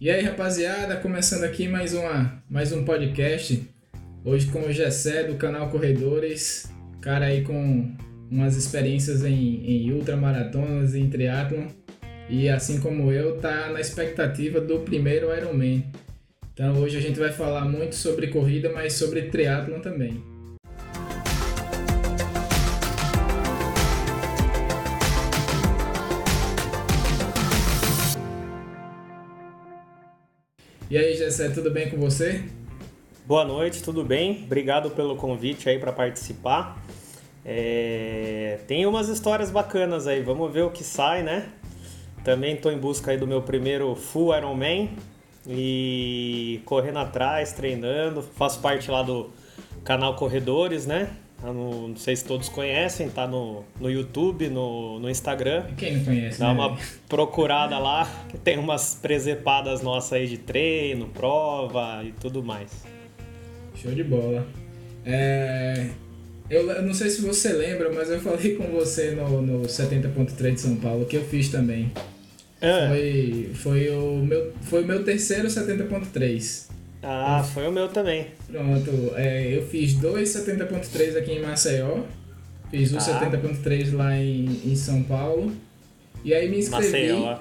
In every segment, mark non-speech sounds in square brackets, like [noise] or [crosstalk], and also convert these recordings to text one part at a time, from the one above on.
E aí, rapaziada, começando aqui mais, uma, mais um podcast. Hoje com o Gessé do canal Corredores, cara aí com umas experiências em, em ultramaratonas em triatlon. E assim como eu, tá na expectativa do primeiro Ironman. Então hoje a gente vai falar muito sobre corrida, mas sobre triatlon também. E aí, Gessé, tudo bem com você? Boa noite, tudo bem? Obrigado pelo convite aí para participar. É... Tem umas histórias bacanas aí, vamos ver o que sai, né? Também estou em busca aí do meu primeiro Full Ironman e correndo atrás, treinando. Faço parte lá do canal Corredores, né? No, não sei se todos conhecem, tá no, no YouTube, no, no Instagram. Quem não conhece? Dá né? uma procurada lá, que tem umas presepadas nossas aí de treino, prova e tudo mais. Show de bola. É, eu, eu não sei se você lembra, mas eu falei com você no, no 70.3 de São Paulo, que eu fiz também. Ah, Foi, foi, o meu, foi o meu terceiro 70.3. ah, foi o meu também. Pronto, é, eu fiz dois 70.3 aqui em Maceió, fiz o Tá. 70.3 lá em, em São Paulo, e aí me inscrevi, Maceió.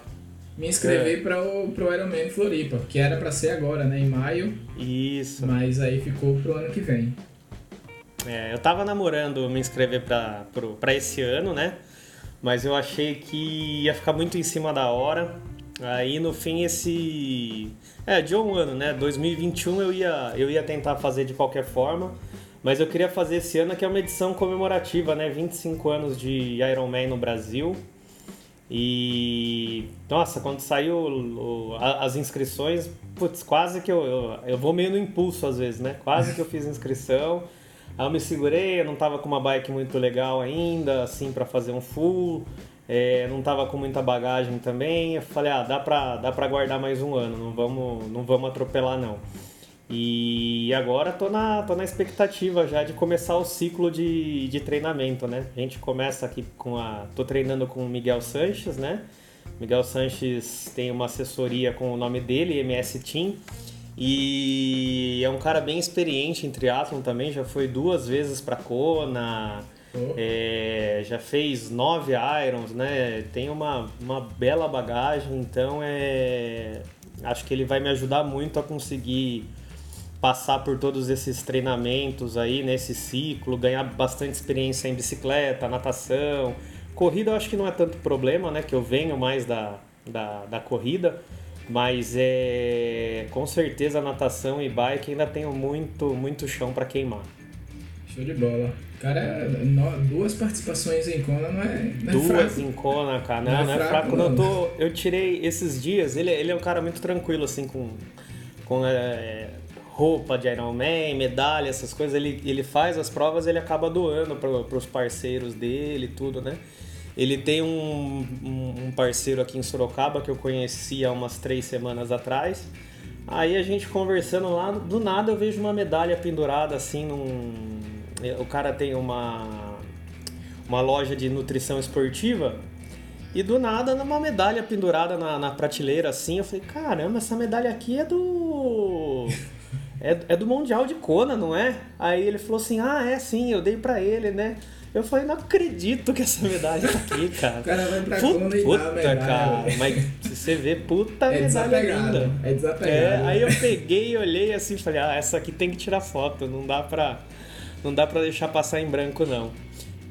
me inscrevi É. para o pro Ironman Floripa, que era para ser agora, né, em maio, Isso. mas aí ficou pro ano que vem. É, eu tava namorando me inscrever pra esse ano, né? Mas eu achei que ia ficar muito em cima da hora. Aí no fim esse. É, de um ano, né? 2021 eu ia, eu ia tentar fazer de qualquer forma. Mas eu queria fazer esse ano que é uma edição comemorativa, né? 25 anos de Ironman no Brasil. E nossa, quando saiu o- as inscrições, putz, quase que eu, eu, eu vou meio no impulso às vezes, né? Quase que eu fiz inscrição. Aí eu me segurei, eu não tava com uma bike muito legal ainda, assim, para fazer um full. É, não tava com muita bagagem também. Eu falei, ah, dá pra, dá pra guardar mais um ano, não vamos, não vamos atropelar não. E agora tô na, tô na expectativa já de começar o ciclo de, de treinamento, né? A gente começa aqui com a. tô treinando com o Miguel Sanches, né? Miguel Sanches tem uma assessoria com o nome dele, MS Team. E é um cara bem experiente em triatlon também, já foi duas vezes para Kona, Oh. é, já fez nove Irons, né? Tem uma, uma bela bagagem, então é, acho que ele vai me ajudar muito a conseguir passar por todos esses treinamentos aí nesse ciclo, ganhar bastante experiência em bicicleta, natação. Corrida eu acho que não é tanto problema, né? Que eu venho mais da, da, da corrida, mas é com certeza natação e bike ainda tenho muito, muito chão para queimar. Show de bola. Cara, duas participações em Kona não é, não é Duas fraco. em Kona, cara. Não Não, é não é fraco. Quando eu, não. tô, eu tirei esses dias, ele, ele é um cara muito tranquilo, assim, com, com é, roupa de Ironman, medalha, essas coisas. Ele, ele faz as provas ele acaba doando para os parceiros dele e tudo, né? Ele tem um, um um parceiro aqui em Sorocaba que eu conheci há umas três semanas atrás. Aí a gente conversando lá, do nada eu vejo uma medalha pendurada assim num. O cara tem uma uma loja de nutrição esportiva e do nada numa medalha pendurada na, na prateleira assim, eu falei, caramba, essa medalha aqui é do. É, é do Mundial de Kona, não é? Aí ele falou assim, ah, é sim, eu dei pra ele, né? Eu falei, não acredito que essa medalha tá aqui, [laughs] cara. O cara vai pra Puta, Kona e dá a medalha. cara. Mas se você vê, puta É medalha linda. É desapegado. É, aí eu peguei, olhei assim e falei, ah, essa aqui tem que tirar foto, não dá pra, não dá pra deixar passar em branco não.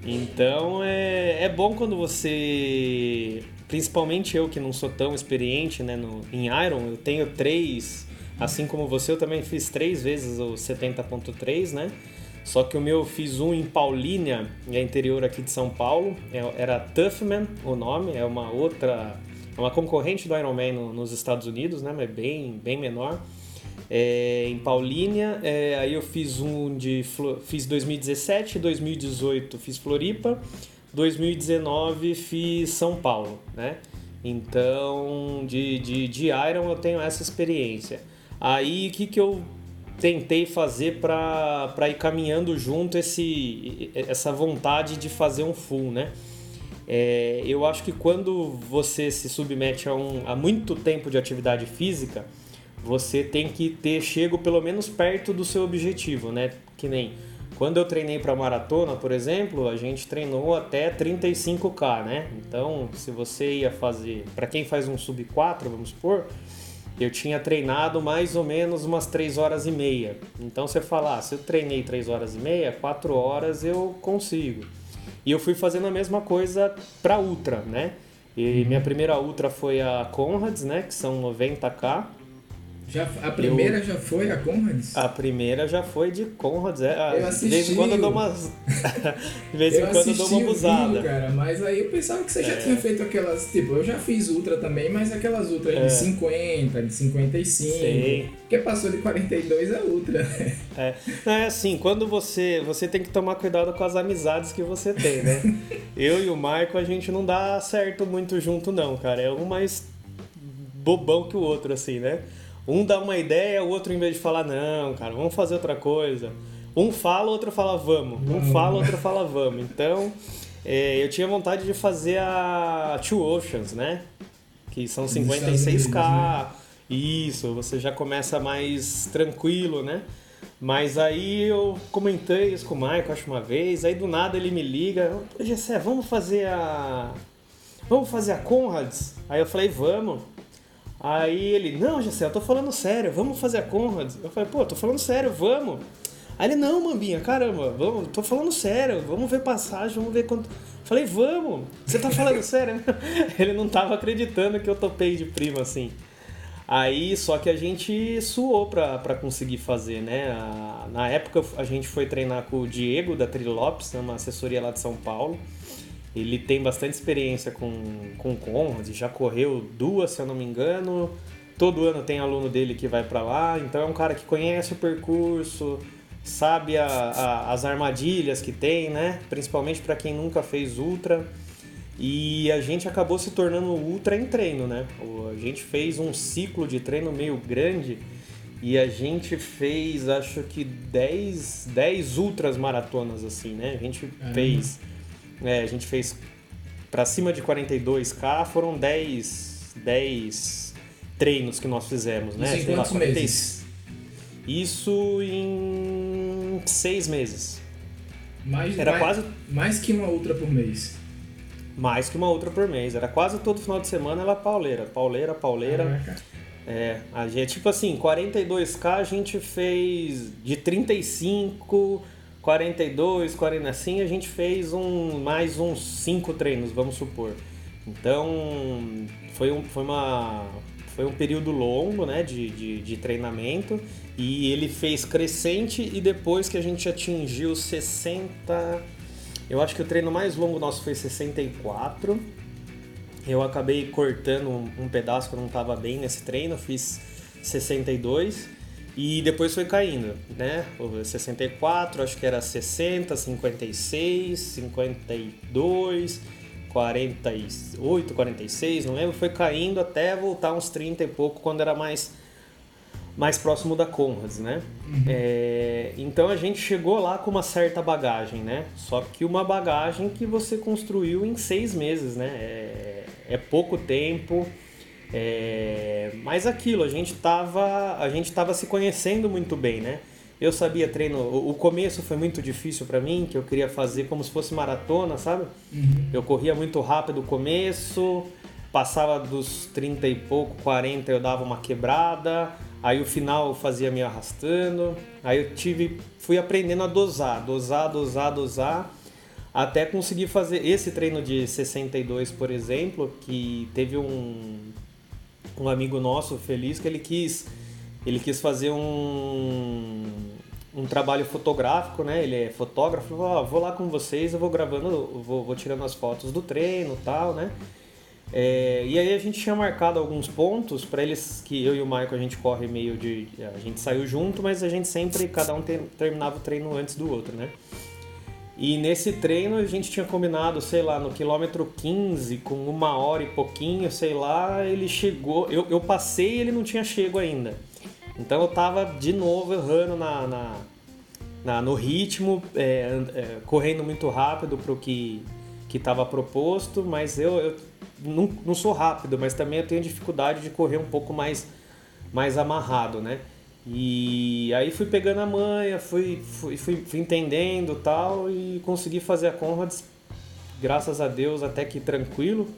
Então é, é bom quando você, principalmente eu que não sou tão experiente né, no, em Iron, eu tenho três, assim como você, eu também fiz três vezes o 70.3, né? Só que o meu eu fiz um em Paulínia, é interior aqui de São Paulo, é- era Toughman o nome, é uma outra, é uma concorrente do Ironman no- nos Estados Unidos, né? Mas bem, bem menor. É, em Paulínia, é, aí eu fiz um de fiz 2017, 2018 fiz Floripa, 2019 fiz São Paulo, né? Então, de, de, de Iron eu tenho essa experiência. Aí, o que, que eu tentei fazer para ir caminhando junto esse, essa vontade de fazer um full, né? É, eu acho que quando você se submete a, um, a muito tempo de atividade física, você tem que ter chego pelo menos perto do seu objetivo, né? Que nem quando eu treinei para maratona, por exemplo, a gente treinou até 35k, né? Então, se você ia fazer, para quem faz um sub 4, vamos supor, eu tinha treinado mais ou menos umas 3 horas e meia. Então você fala, ah, se eu treinei 3 horas e meia, 4 horas eu consigo. E eu fui fazendo a mesma coisa para ultra, né? E minha primeira ultra foi a Conrads, né, que são 90k. Já, a primeira eu, já foi a Conrads? A primeira já foi de Conrads. É, eu assisti. De vez em quando eu dou umas. [laughs] de vez em quando eu dou uma abusada. Vídeo, cara, mas aí eu pensava que você já é. tinha feito aquelas. Tipo, eu já fiz Ultra também, mas aquelas Ultra é. de 50, de 55. Sim. Porque passou de 42 é Ultra. É. é assim, quando você. Você tem que tomar cuidado com as amizades que você tem, né? [laughs] eu e o Marco, a gente não dá certo muito junto, não, cara. É um mais bobão que o outro, assim, né? Um dá uma ideia, o outro, em vez de falar, não, cara, vamos fazer outra coisa. Um fala, o outro fala, vamos. Um fala, o outro fala, vamos. Então, é, eu tinha vontade de fazer a Two Oceans, né? Que são 56k. Né? Isso, você já começa mais tranquilo, né? Mas aí eu comentei isso com o Michael, acho uma vez, aí do nada ele me liga, Gessé, vamos fazer a. Vamos fazer a Conrads? Aí eu falei, vamos. Aí ele, não, Gessé, eu tô falando sério, vamos fazer a Conrad. Eu falei, pô, tô falando sério, vamos. Aí ele, não, Mambinha, caramba, vamos, tô falando sério, vamos ver passagem, vamos ver quanto. Falei, vamos, você tá falando [laughs] sério? ele não tava acreditando que eu topei de prima assim. Aí, só que a gente suou pra, pra conseguir fazer, né? A, na época a gente foi treinar com o Diego da Trilopes, né, uma assessoria lá de São Paulo. Ele tem bastante experiência com, com Conrad, já correu duas, se eu não me engano. Todo ano tem aluno dele que vai para lá, então é um cara que conhece o percurso, sabe a, a, as armadilhas que tem, né? Principalmente para quem nunca fez ultra. E a gente acabou se tornando ultra em treino, né? A gente fez um ciclo de treino meio grande e a gente fez, acho que 10, 10 ultras maratonas, assim, né? A gente fez é, a gente fez para cima de 42k, foram 10, 10 treinos que nós fizemos, né? Isso em quantos lá, meses? Isso em seis meses. Mais, Era mais, quase... mais que uma outra por mês. Mais que uma outra por mês. Era quase todo final de semana ela pauleira. Pauleira, pauleira. Caraca. É, a gente, tipo assim, 42k a gente fez de 35 42, 40 assim, a gente fez um mais uns 5 treinos, vamos supor. Então, foi um, foi uma, foi um período longo né, de, de, de, treinamento e ele fez crescente e depois que a gente atingiu 60. Eu acho que o treino mais longo nosso foi 64. Eu acabei cortando um, um pedaço que não estava bem nesse treino, fiz 62. E depois foi caindo, né? O 64, acho que era 60, 56, 52, 48, 46, não lembro. Foi caindo até voltar uns 30 e pouco, quando era mais, mais próximo da Conrads, né? Uhum. É, então a gente chegou lá com uma certa bagagem, né? Só que uma bagagem que você construiu em seis meses, né? É, é pouco tempo é, mas aquilo, a gente tava, a gente tava se conhecendo muito bem, né? Eu sabia treino, o começo foi muito difícil para mim, que eu queria fazer como se fosse maratona, sabe? Uhum. Eu corria muito rápido no começo, passava dos 30 e pouco, 40 eu dava uma quebrada, aí o final eu fazia me arrastando, aí eu tive, fui aprendendo a dosar, dosar, dosar, dosar, até conseguir fazer esse treino de 62, por exemplo, que teve um um amigo nosso, feliz, que ele quis, ele quis fazer um, um trabalho fotográfico, né? Ele é fotógrafo, falou, oh, vou lá com vocês, eu vou gravando, vou, vou tirando as fotos do treino tal, né? É, e aí a gente tinha marcado alguns pontos para eles que eu e o Michael a gente corre meio de a gente saiu junto, mas a gente sempre cada um terminava o treino antes do outro, né? E nesse treino a gente tinha combinado, sei lá, no quilômetro 15, com uma hora e pouquinho, sei lá, ele chegou. Eu, eu passei e ele não tinha chego ainda. Então eu tava de novo errando na, na, na no ritmo, é, é, correndo muito rápido pro que, que estava proposto, mas eu, eu não, não sou rápido, mas também eu tenho dificuldade de correr um pouco mais, mais amarrado, né? E aí fui pegando a manha, fui, fui, fui, fui entendendo tal e consegui fazer a Conrads, graças a Deus, até que tranquilo.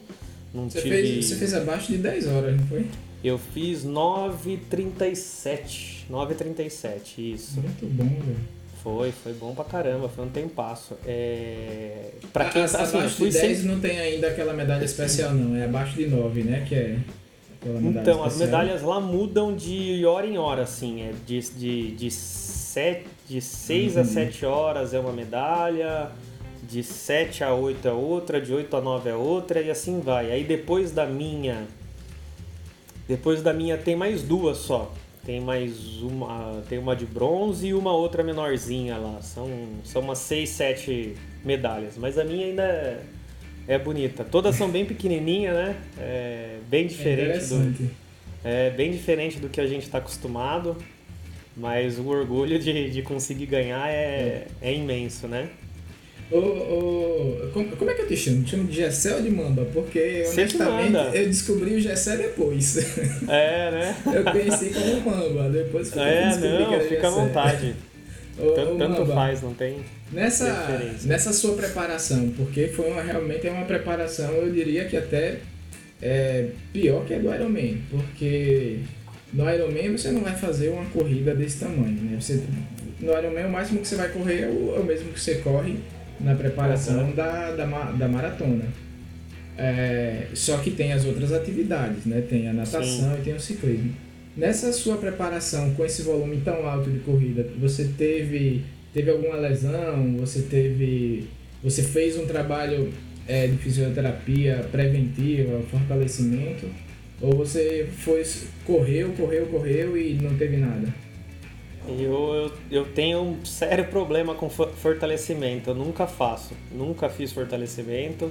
Não você, tive... fez, você fez abaixo de 10 horas, não foi? Eu fiz 9h37. 9h37, isso. Muito bom, velho. Foi, foi bom pra caramba, foi um tempasso. É... Pra quem a, assim, abaixo de 10 sempre... não tem ainda aquela medalha especial, não. É abaixo de 9, né? Que é então, as medalhas lá mudam de hora em hora, assim. É de, de, de, sete, de 6 uhum. a 7 horas é uma medalha, de 7 a 8 é outra, de 8 a 9 é outra, e assim vai. Aí depois da minha. Depois da minha tem mais duas só. Tem mais uma. Tem uma de bronze e uma outra menorzinha lá. São, são umas 6, 7 medalhas. Mas a minha ainda é é bonita. Todas são bem pequenininhas, né? É bem diferente é do é bem diferente do que a gente está acostumado, mas o orgulho de, de conseguir ganhar é, é. é imenso, né? Ô, ô, como, como, é que eu te chamo? Te chamo de Gessé ou de Mamba? Porque, honestamente, eu descobri o Gessé depois. É, né? [laughs] eu conheci como Mamba, depois que é, eu não, fica à vontade. Ô, tanto, tanto faz, não tem nessa, nessa sua preparação, porque foi uma, realmente é uma preparação, eu diria que até é, pior que a do Ironman, porque no Ironman você não vai fazer uma corrida desse tamanho, né? Você, no Ironman o máximo que você vai correr é o, é o mesmo que você corre na preparação uhum. da, da, da maratona. É, só que tem as outras atividades, né? Tem a natação Sim. e tem o ciclismo. Nessa sua preparação com esse volume tão alto de corrida, você teve teve alguma lesão, você teve. Você fez um trabalho é, de fisioterapia preventiva, fortalecimento, ou você foi correu, correu, correu e não teve nada? Eu, eu, eu tenho um sério problema com fortalecimento, eu nunca faço, nunca fiz fortalecimento.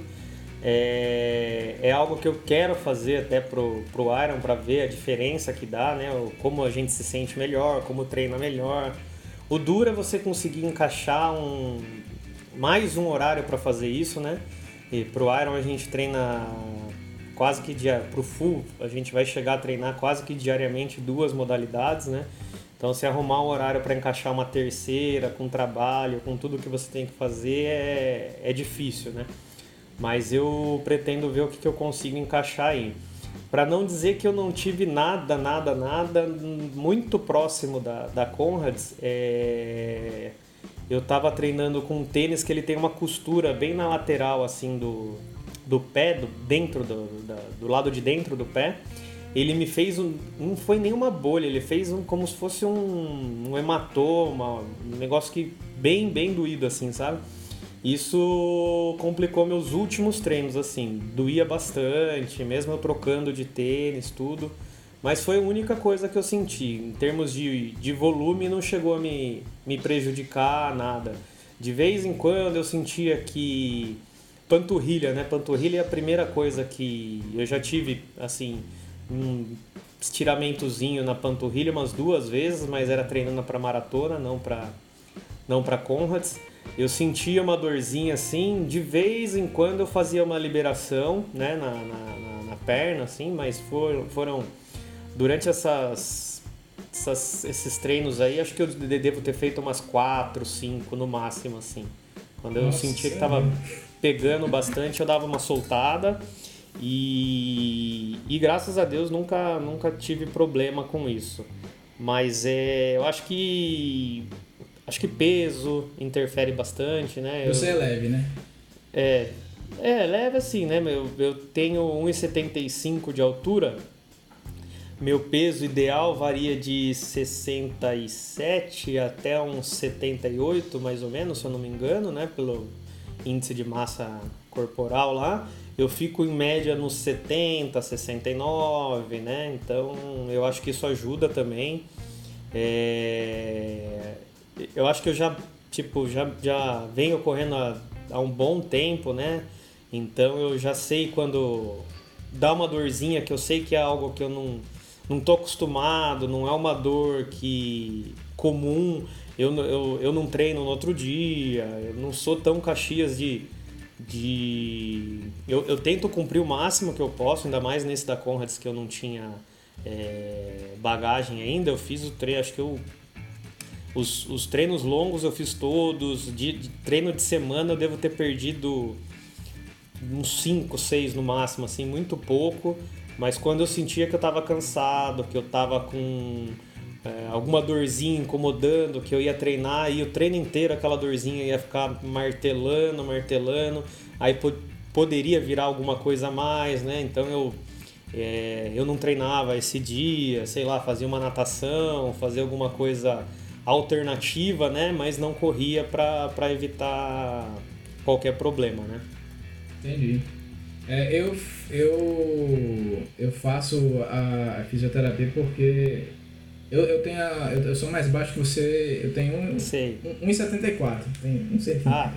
É, é algo que eu quero fazer até pro, pro Iron para ver a diferença que dá, né? Como a gente se sente melhor, como treina melhor. O duro é você conseguir encaixar um mais um horário para fazer isso, né? E pro Iron a gente treina quase que dia pro full, a gente vai chegar a treinar quase que diariamente duas modalidades, né? Então se arrumar um horário para encaixar uma terceira com trabalho, com tudo que você tem que fazer é, é difícil, né? Mas eu pretendo ver o que, que eu consigo encaixar aí. Para não dizer que eu não tive nada, nada, nada muito próximo da, da Conrads, é... eu estava treinando com um tênis que ele tem uma costura bem na lateral assim do, do pé, do, dentro do, da, do lado de dentro do pé. Ele me fez um. Não foi nenhuma bolha, ele fez um como se fosse um, um hematoma, um negócio que bem, bem doído assim, sabe? Isso complicou meus últimos treinos, assim, doía bastante, mesmo eu trocando de tênis, tudo. Mas foi a única coisa que eu senti. Em termos de, de volume, não chegou a me, me prejudicar nada. De vez em quando eu sentia que. Panturrilha, né? Panturrilha é a primeira coisa que eu já tive, assim, um estiramentozinho na panturrilha umas duas vezes, mas era treinando para maratona, não para não para Conrads eu sentia uma dorzinha assim, de vez em quando eu fazia uma liberação né, na, na, na perna, assim, mas foram, foram durante essas, essas, esses treinos aí, acho que eu devo ter feito umas quatro, cinco no máximo, assim. Quando eu Nossa, sentia que estava pegando bastante, eu dava uma soltada e, e graças a Deus nunca, nunca tive problema com isso. Mas é, eu acho que Acho que peso interfere bastante, né? Você eu, é leve, né? É. É, leve assim, né? Eu, eu tenho 1,75 de altura. Meu peso ideal varia de 67 até uns 78, mais ou menos, se eu não me engano, né? Pelo índice de massa corporal lá. Eu fico em média nos 70, 69, né? Então eu acho que isso ajuda também. É eu acho que eu já, tipo, já, já venho correndo há, há um bom tempo, né? Então eu já sei quando dá uma dorzinha que eu sei que é algo que eu não, não tô acostumado, não é uma dor que comum, eu, eu, eu não treino no outro dia, eu não sou tão caxias de, de eu, eu tento cumprir o máximo que eu posso, ainda mais nesse da Conrads que eu não tinha é, bagagem ainda. Eu fiz o treino, acho que eu os, os treinos longos eu fiz todos, de, de treino de semana eu devo ter perdido uns 5, 6 no máximo, assim, muito pouco. Mas quando eu sentia que eu estava cansado, que eu estava com é, alguma dorzinha incomodando, que eu ia treinar e o treino inteiro aquela dorzinha ia ficar martelando, martelando, aí po poderia virar alguma coisa a mais, né? Então eu, é, eu não treinava esse dia, sei lá, fazia uma natação, fazia alguma coisa alternativa, né? Mas não corria para evitar qualquer problema, né? Entendi. É, eu, eu, eu faço a fisioterapia porque eu, eu tenho a, eu, sou mais baixo que você, eu tenho 1,74. Tem um centímetro ah,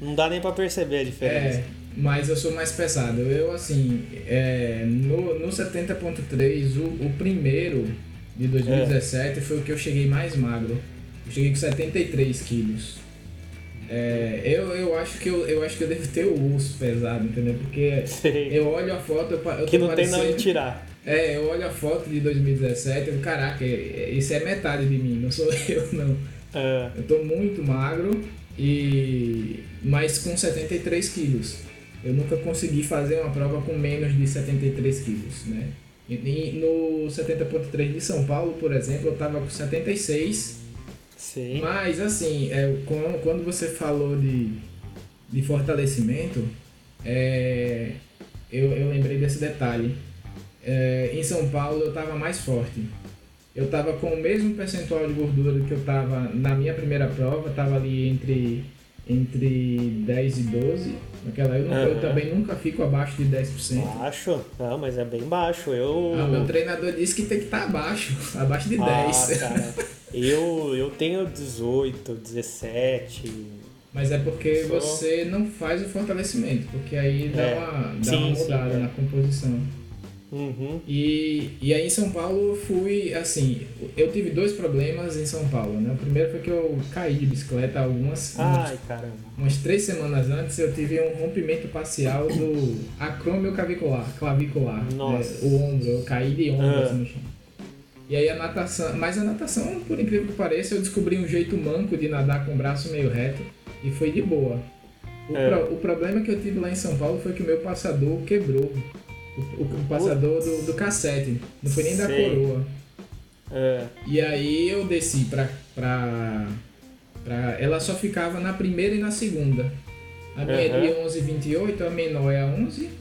Não dá nem para perceber a diferença. É, mas eu sou mais pesado. Eu, assim, é, no, no 70.3, o, o primeiro de 2017 é. foi o que eu cheguei mais magro. Eu cheguei com 73 quilos. É, eu, eu, acho que eu, eu acho que eu devo ter o osso pesado, entendeu? Porque eu olho a foto, eu, eu Que não tem não de tirar. [laughs] É, eu olho a foto de 2017 e eu, caraca, isso é metade de mim, não sou [laughs] eu não. É. Eu tô muito magro e mas com 73 quilos. Eu nunca consegui fazer uma prova com menos de 73 quilos, né? E, e no 70.3 de São Paulo, por exemplo, eu tava com 76 Sim. Mas, assim, é, quando, quando você falou de, de fortalecimento, é, eu, eu lembrei desse detalhe. É, em São Paulo eu estava mais forte. Eu estava com o mesmo percentual de gordura que eu estava na minha primeira prova, estava ali entre, entre 10 e 12. Naquela eu, eu também nunca fico abaixo de 10%. Baixo? Não, mas é bem baixo. Eu... Ah, meu treinador disse que tem que estar tá abaixo, [laughs] abaixo de ah, 10. Cara. Eu, eu tenho 18, 17. Mas é porque Só... você não faz o fortalecimento, porque aí dá, é. uma, dá sim, uma mudada sim, é. na composição. Uhum. E, e aí em São Paulo fui, assim, eu tive dois problemas em São Paulo, né? O primeiro foi que eu caí de bicicleta algumas... Ai, umas, caramba. Umas três semanas antes eu tive um rompimento parcial do acrômio clavicular, clavicular. Nossa. Né? O ombro, eu caí de ombro ah. assim, no chão. E aí a natação, mas a natação, por incrível que pareça, eu descobri um jeito manco de nadar com o braço meio reto e foi de boa. O, é. pro, o problema que eu tive lá em São Paulo foi que o meu passador quebrou. O, o, passador do, do cassete, não foi nem Sei. da coroa. É. E aí eu desci pra, pra, pra. Ela só ficava na primeira e na segunda. A minha uhum. é de 11,28, a menor é a 11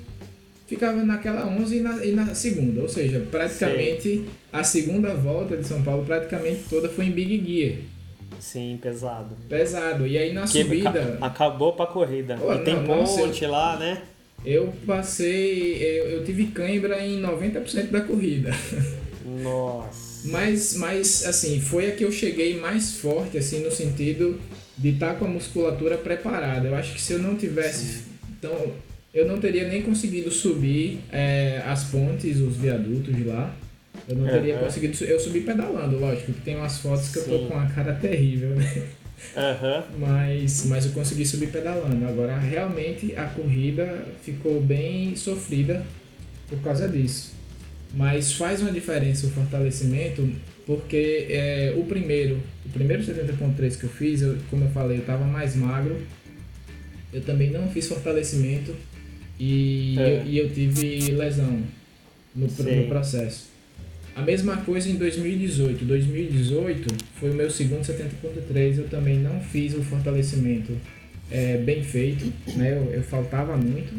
ficava naquela 11 e na, e na segunda. Ou seja, praticamente a segunda volta de São Paulo praticamente toda foi em Big Gear. Sim, pesado. Pesado. E aí na que subida. Acabou pra corrida. Pô, e não, tem ponte lá, né? Eu passei. Eu, eu tive cãibra em 90% da corrida. Nossa. Mas, mas, assim, foi a que eu cheguei mais forte, assim, no sentido de estar tá com a musculatura preparada. Eu acho que se eu não tivesse. Então, eu não teria nem conseguido subir é, as pontes, os viadutos de lá. Eu não teria uhum. conseguido. Eu subi pedalando, lógico, que tem umas fotos que Sim. eu tô com a cara terrível, né? Uhum. Mas, mas eu consegui subir pedalando. Agora, realmente, a corrida ficou bem sofrida por causa disso. Mas faz uma diferença o fortalecimento, porque é, o primeiro, o primeiro 70.3 que eu fiz, eu, como eu falei, eu estava mais magro. Eu também não fiz fortalecimento e, é. eu, e eu tive lesão no, no processo. A mesma coisa em 2018. 2018 foi o meu segundo 70.3. Eu também não fiz o fortalecimento é, bem feito, né? Eu, eu, faltava muito.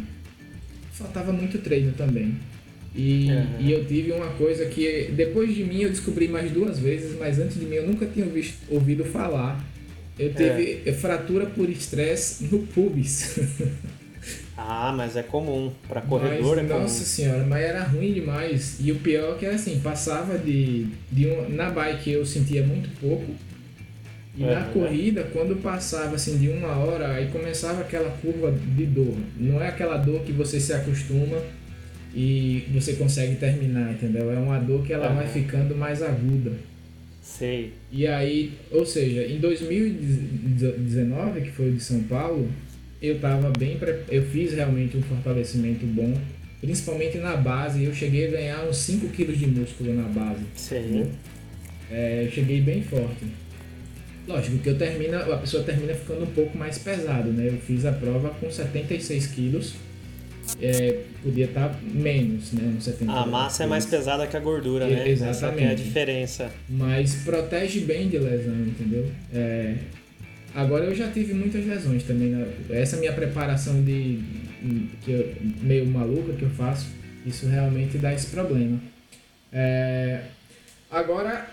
Faltava muito treino também. E, uhum. e eu tive uma coisa que depois de mim eu descobri mais duas vezes, mas antes de mim eu nunca tinha visto, ouvido falar. Eu tive é. fratura por estresse no pubis. [laughs] Ah, mas é comum. Para corredor mas, é comum. Nossa senhora, mas era ruim demais. E o pior é que era assim, passava de, de um, na bike eu sentia muito pouco. E é, na corrida, quando passava assim de uma hora, aí começava aquela curva de dor. Não é aquela dor que você se acostuma e você consegue terminar, entendeu? É uma dor que ela vai ficando mais aguda. Sei. E aí, ou seja, em 2019, que foi o de São Paulo, eu tava bem. Eu fiz realmente um fortalecimento bom, principalmente na base. Eu cheguei a ganhar uns 5 kg de músculo na base. Sim. É, eu cheguei bem forte. Lógico que eu termino, a pessoa termina ficando um pouco mais pesado, né? Eu fiz a prova com 76 quilos. É, podia estar tá menos, né? Uns 70 a massa quilos. é mais pesada que a gordura, né? Exatamente. Essa é a diferença. Mas protege bem de lesão, entendeu? É, agora eu já tive muitas lesões também. Né? Essa minha preparação de que eu, meio maluca que eu faço, isso realmente dá esse problema. É, agora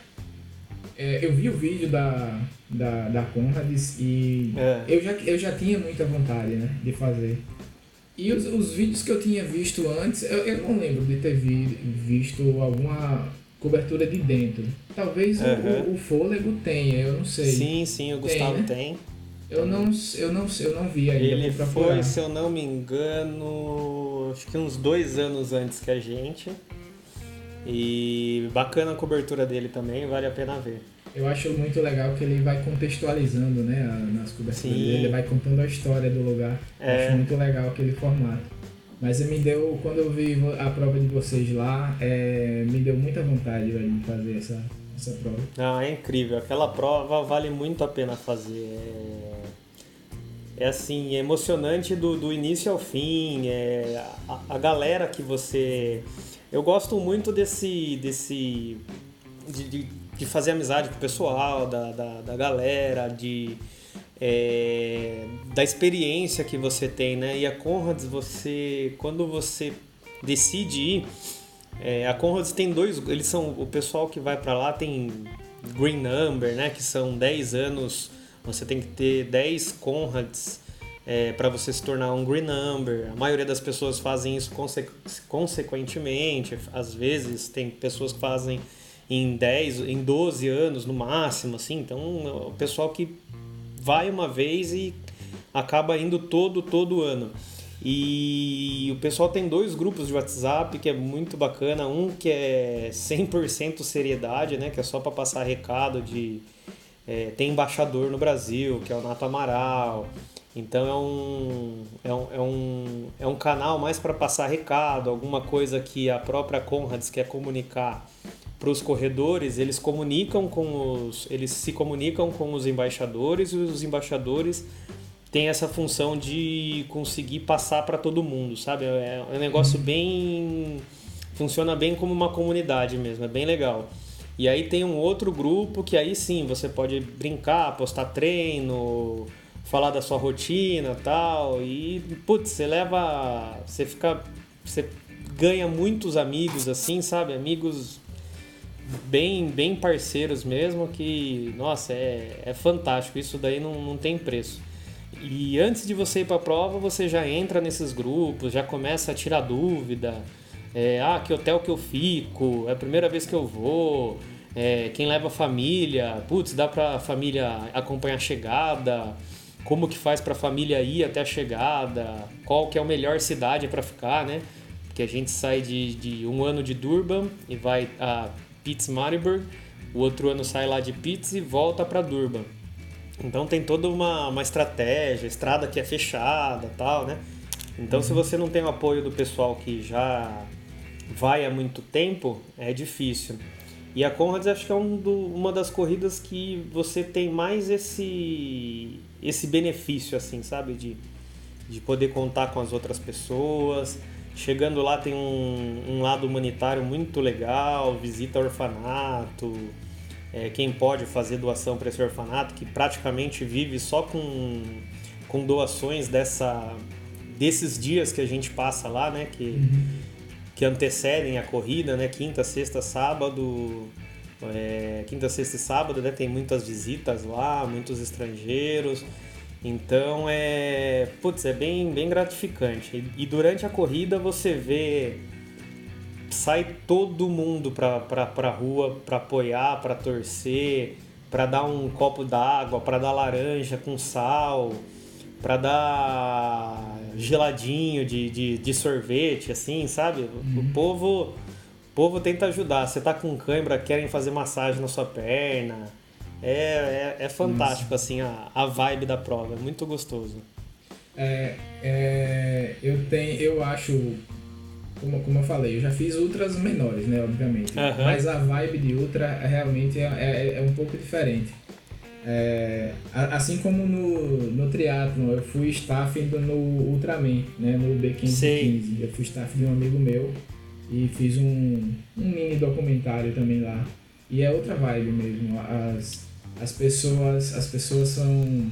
é, eu vi o vídeo da, da, da Conrads e é. eu, já, eu já tinha muita vontade né, de fazer. E os, os vídeos que eu tinha visto antes, eu, eu não lembro de ter vi, visto alguma cobertura de dentro. Talvez uhum. o, o, fôlego tenha, eu não sei. Sim, sim, o Gustavo tem. Né? tem. Eu não, eu, não, eu não vi ainda. Ele foi, se eu não me engano, acho que uns dois anos antes que a gente. E bacana a cobertura dele também, vale a pena ver. Eu acho muito legal que ele vai contextualizando, né, nas coberturas dele, ele vai contando a história do lugar. É. Acho muito legal aquele formato. Mas me deu, quando eu vi a prova de vocês lá, é, me deu muita vontade velho, de fazer essa, essa prova. Ah, é incrível. Aquela prova vale muito a pena fazer. É, é assim, é emocionante do, do início ao fim. É, a, a galera que você eu gosto muito desse. desse de, de, de fazer amizade com o pessoal, da, da, da galera, de. É, da experiência que você tem, né? E a Conrads, você. Quando você decide ir. É, a Conrads tem dois. Eles são. O pessoal que vai para lá tem Green Number, né? Que são 10 anos. Você tem que ter 10 Conrads é, para você se tornar um green number. A maioria das pessoas fazem isso conse consequentemente. Às vezes tem pessoas que fazem em 10, em 12 anos no máximo, assim. Então, o pessoal que vai uma vez e acaba indo todo todo ano. E o pessoal tem dois grupos de WhatsApp que é muito bacana. Um que é 100% seriedade, né? Que é só para passar recado de... É, tem embaixador no Brasil, que é o Nato Amaral. Então é um, é um, é um, é um canal mais para passar recado, alguma coisa que a própria Conrads quer comunicar para os corredores, eles comunicam com os, eles se comunicam com os embaixadores e os embaixadores têm essa função de conseguir passar para todo mundo, sabe? É, é um negócio bem funciona bem como uma comunidade mesmo, é bem legal. E aí tem um outro grupo que aí sim você pode brincar, postar treino, falar da sua rotina tal. E, putz, você leva. Você fica. Você ganha muitos amigos assim, sabe? Amigos bem, bem parceiros mesmo, que, nossa, é, é fantástico. Isso daí não, não tem preço. E antes de você ir para a prova, você já entra nesses grupos, já começa a tirar dúvida. É, ah, que hotel que eu fico? É a primeira vez que eu vou. É, quem leva a família? Putz, dá para a família acompanhar a chegada? como que faz para a família ir até a chegada, qual que é a melhor cidade para ficar, né? Porque a gente sai de, de, um ano de Durban e vai a Pittsburgh, o outro ano sai lá de Pitts e volta para Durban. Então tem toda uma, uma estratégia, estrada que é fechada tal, né? Então se você não tem o apoio do pessoal que já vai há muito tempo, é difícil. E a Conrads acho que é um do, uma das corridas que você tem mais esse esse benefício, assim, sabe? De, de poder contar com as outras pessoas. Chegando lá tem um, um lado humanitário muito legal, visita orfanato. É, quem pode fazer doação para esse orfanato, que praticamente vive só com, com doações dessa, desses dias que a gente passa lá, né? Que, que antecedem a corrida, né? Quinta, sexta, sábado. É, quinta, sexta e sábado, né? Tem muitas visitas lá, muitos estrangeiros. Então é, putz, é bem, bem gratificante. E, e durante a corrida você vê sai todo mundo pra, pra, pra rua para apoiar, para torcer, para dar um copo d'água, para dar laranja com sal, para dar geladinho de, de, de, sorvete, assim, sabe? Uhum. O povo povo tenta ajudar. Você tá com cãibra, querem fazer massagem na sua perna. É, é, é fantástico, Nossa. assim, a, a vibe da prova. É muito gostoso. É, é, eu tenho, eu acho, como, como eu falei, eu já fiz ultras menores, né, obviamente. Aham. Mas a vibe de ultra realmente é, é, é um pouco diferente. É, assim como no, no triatlon, eu fui staff no Ultraman, né, no B1515. Sei. Eu fui staff de um amigo meu e fiz um, um mini documentário também lá. E é outra vibe mesmo. As, as pessoas as pessoas são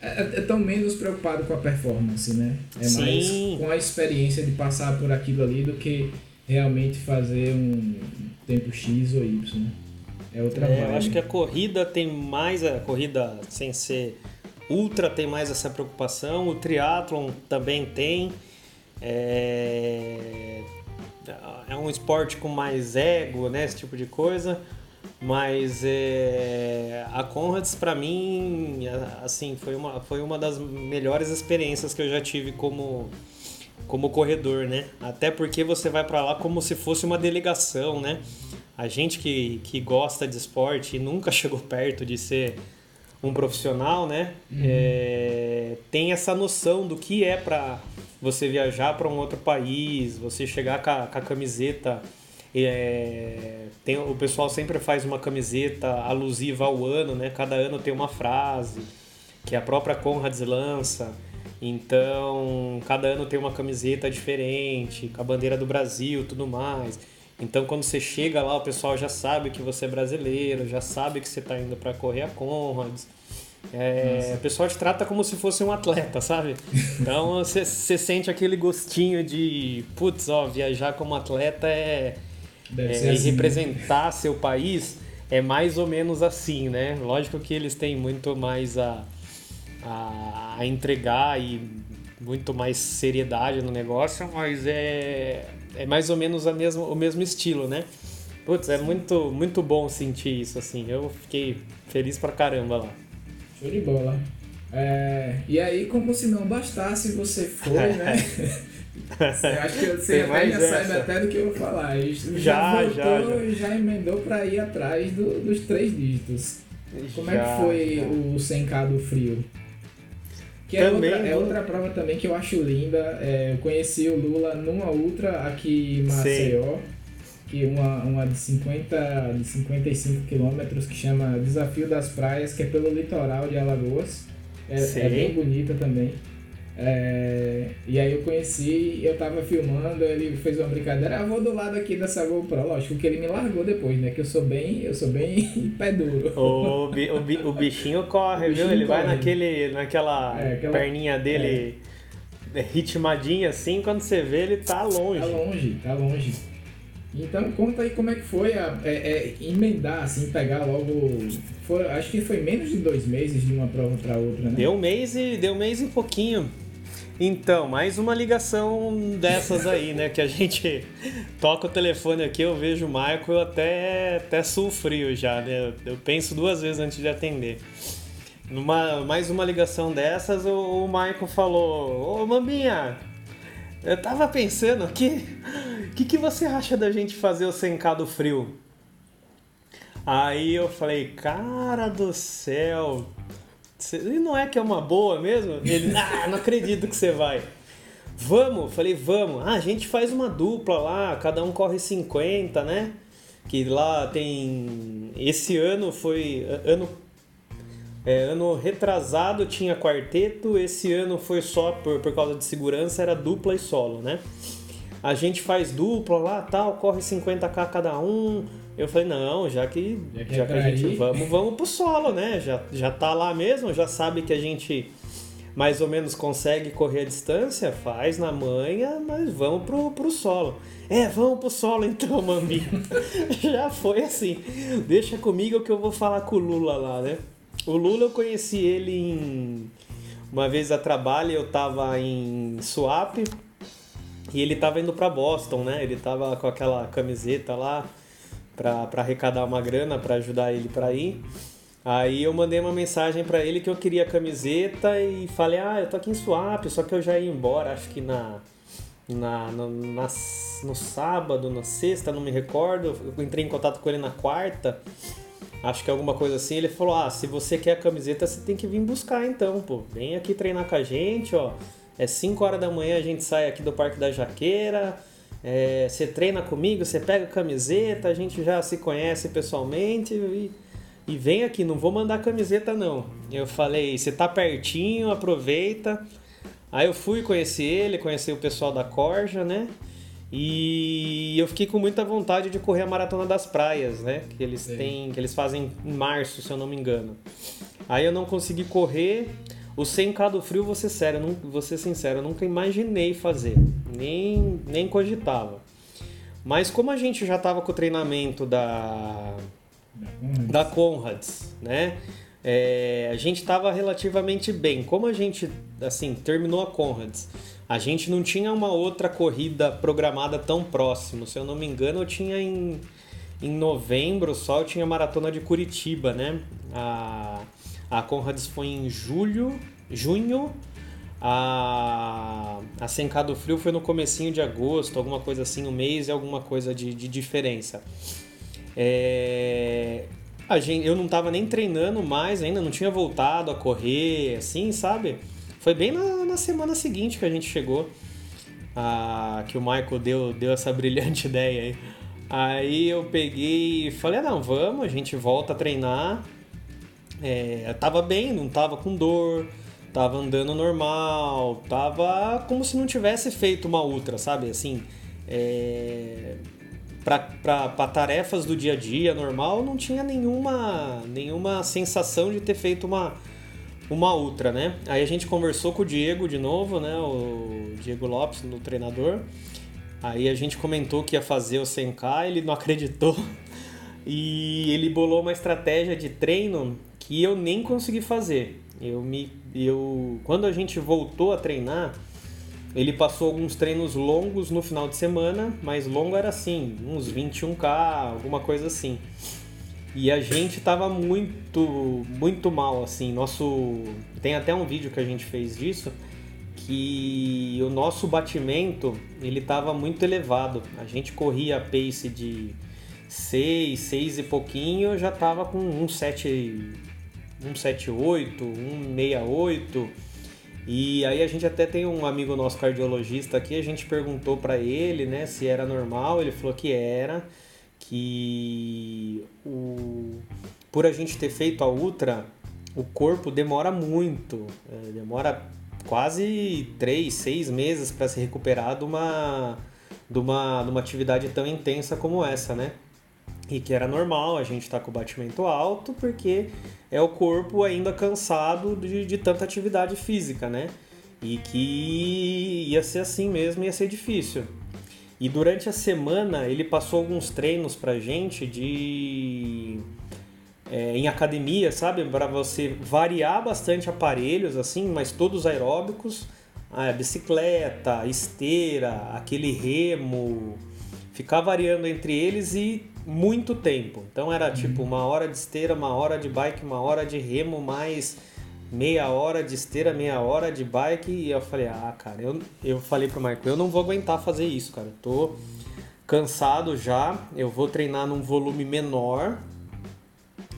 é, é tão menos preocupado com a performance, né? É Sim. mais com a experiência de passar por aquilo ali do que realmente fazer um tempo X ou Y. É outra É, vibe. eu acho que a corrida tem mais, a corrida sem ser ultra tem mais essa preocupação, o triatlon também tem. É, é um esporte com mais ego, né, esse tipo de coisa. Mas é, a Conrads para mim, assim, foi uma, foi uma das melhores experiências que eu já tive como como corredor, né? Até porque você vai para lá como se fosse uma delegação, né? A gente que, que gosta de esporte e nunca [laughs] chegou perto de ser um profissional, né? É, tem essa noção do que é para você viajar para um outro país, você chegar com a, com a camiseta. É, tem, o pessoal sempre faz uma camiseta alusiva ao ano, né? Cada ano tem uma frase que a própria Conrads lança. Então, cada ano tem uma camiseta diferente, com a bandeira do Brasil, tudo mais. Então, quando você chega lá, o pessoal já sabe que você é brasileiro, já sabe que você está indo para correr a Conrads. É, o pessoal te trata como se fosse um atleta, sabe? Então, [laughs] você, sente aquele gostinho de, putz, ó, viajar como atleta é, Deve é, ser e assim. representar seu país é mais ou menos assim, né? Lógico que eles têm muito mais a, a, a entregar e muito mais seriedade no negócio, mas é, é mais ou menos a mesmo, o mesmo estilo, né? Putz, é muito, muito bom sentir isso, assim. Eu fiquei feliz pra caramba lá. Show de bola. É, e aí, como se não bastasse, você foi, né? [laughs] Eu acho que você até já sabe até do que eu vou falar. Já, Já, voltou já, já. e já emendou pra ir atrás do- dos três dígitos. Como é que foi o 100k do frio? Que é, Também outra, é outra prova também que eu acho linda. É, eu conheci o Lula numa ultra aqui em Maceió, que uma, uma de, 50, de 55 quilômetros que chama Desafio das Praias, que é pelo litoral de Alagoas. É, é bem bonita também. É, e aí eu conheci, eu tava filmando, ele fez uma brincadeira, ah, vou do lado aqui dessa GoPro, lógico que ele me largou depois, né? Que eu sou bem, eu sou bem [laughs] pé duro. O, bi- o, bi- o bichinho [laughs] corre, O viu? bichinho Ele vai corre. naquele, naquela É, aquela- perninha dele ritmadinha assim, quando você vê ele tá longe. Tá longe, tá longe. Então conta aí como é que foi a, é, é, emendar, assim, pegar logo. Foi, acho que foi menos de dois meses de uma prova pra outra, né? Deu um mês e deu um mês e pouquinho. Então, mais uma ligação dessas aí, né? Que a gente toca o telefone aqui, eu vejo o Marco, eu até, até suo frio já, né? Eu penso duas vezes antes de atender. Numa, mais uma ligação dessas, o, o Marco falou: Ô Mambinha, eu tava pensando aqui, o que, que você acha da gente fazer o 100k do frio? Aí eu falei: Cara do céu, E não é que é uma boa mesmo? Ele, [laughs] ah, não acredito que você vai. Vamos, falei, vamos. Ah, a gente faz uma dupla lá, cada um corre 50, né? Que lá tem. Esse ano foi. Ano, é, ano retrasado tinha quarteto, esse ano foi só por, por causa de segurança, era dupla e solo, né? A gente faz dupla lá, tal, corre 50k cada um. Eu falei, não, já que, Já que é já que a pra gente ir. vamos, vamos pro solo, né? Já, já tá lá mesmo, já sabe que a gente mais ou menos consegue correr a distância, faz na manha, mas vamos pro, pro solo. É, vamos pro solo então, Mambi. [laughs] já foi assim. Deixa comigo que eu vou falar com o Lula lá, né? O Lula eu conheci ele em. Uma vez a trabalho, eu tava em Suape e ele tava indo pra Boston, né? Ele tava com aquela camiseta lá pra arrecadar uma grana pra ajudar ele pra ir. Aí eu mandei uma mensagem pra ele que eu queria a camiseta e falei, ah, eu tô aqui em Suape, só que eu já ia embora, acho que na, na, no, na- no sábado, na sexta, não me recordo. Eu entrei em contato com ele na quarta. Acho que alguma coisa assim. Ele falou: Ah, se você quer a camiseta, você tem que vir buscar então, pô. Vem aqui treinar com a gente, ó. É 5 horas da manhã, a gente sai aqui do Parque da Jaqueira. É, você treina comigo, você pega camiseta, a gente já se conhece pessoalmente e, e vem aqui, não vou mandar camiseta não. Eu falei, você tá pertinho, aproveita. Aí eu fui conhecer ele, conheci o pessoal da Corja, né? E eu fiquei com muita vontade de correr a maratona das praias, né? Que eles têm, que eles fazem em março, se eu não me engano. Aí eu não consegui correr. O 100k do frio, vou ser sério, não, vou ser sincero, eu nunca imaginei fazer, nem, nem cogitava. Mas como a gente já estava com o treinamento da da Conrads, né? É, a gente estava relativamente bem. Como a gente assim terminou a Conrads, a gente não tinha uma outra corrida programada tão próximo. Se eu não me engano, eu tinha em, em novembro só, eu tinha a maratona de Curitiba, né? A, a Conrads foi em julho, junho. A, a Sencado Frio foi no comecinho de agosto, alguma coisa assim, um mês e alguma coisa de, de diferença. É, a gente, eu não estava nem treinando mais ainda, não tinha voltado a correr, assim, sabe? Foi bem na, na semana seguinte que a gente chegou, a, que o Michael deu, deu essa [laughs] brilhante ideia aí. Aí eu peguei e falei, ah, não, vamos, a gente volta a treinar. É, tava bem, não tava com dor, tava andando normal, tava como se não tivesse feito uma ultra, sabe? Assim, é, para tarefas do dia a dia normal, não tinha nenhuma, nenhuma sensação de ter feito uma, uma ultra, né? Aí a gente conversou com o Diego de novo, né? O Diego Lopes, no treinador. Aí a gente comentou que ia fazer o 100k, ele não [laughs] acreditou. E ele bolou uma estratégia de treino que eu nem consegui fazer. Eu me eu quando a gente voltou a treinar, ele passou alguns treinos longos no final de semana, mas longo era assim, uns 21k, alguma coisa assim. E a gente tava muito, muito mal, assim. Nosso. Tem até um vídeo que a gente fez disso, que o nosso batimento ele tava muito elevado. A gente corria a pace de 6, 6 e pouquinho, eu já tava com 1,7, 178, 168. E aí a gente até tem um amigo nosso cardiologista aqui, a gente perguntou para ele, né, se era normal, ele falou que era que o, por a gente ter feito a ultra, o corpo demora muito, é, demora quase 3, 6 meses para se recuperar de uma, de, uma, de uma atividade tão intensa como essa, né? E que era normal a gente estar tá com o batimento alto, porque é o corpo ainda cansado de, de tanta atividade física, né? E que ia ser assim mesmo, ia ser difícil. E durante a semana ele passou alguns treinos pra gente de. É, em academia, sabe? Para você variar bastante aparelhos, assim, mas todos aeróbicos. A bicicleta, esteira, aquele remo. Ficar variando entre eles e muito tempo. Então era tipo uma hora de esteira, uma hora de bike, uma hora de remo, mais meia hora de esteira, meia hora de bike. E eu falei, ah, cara, eu, eu falei pro Marco, eu não vou aguentar fazer isso, cara. Eu tô cansado já, eu vou treinar num volume menor.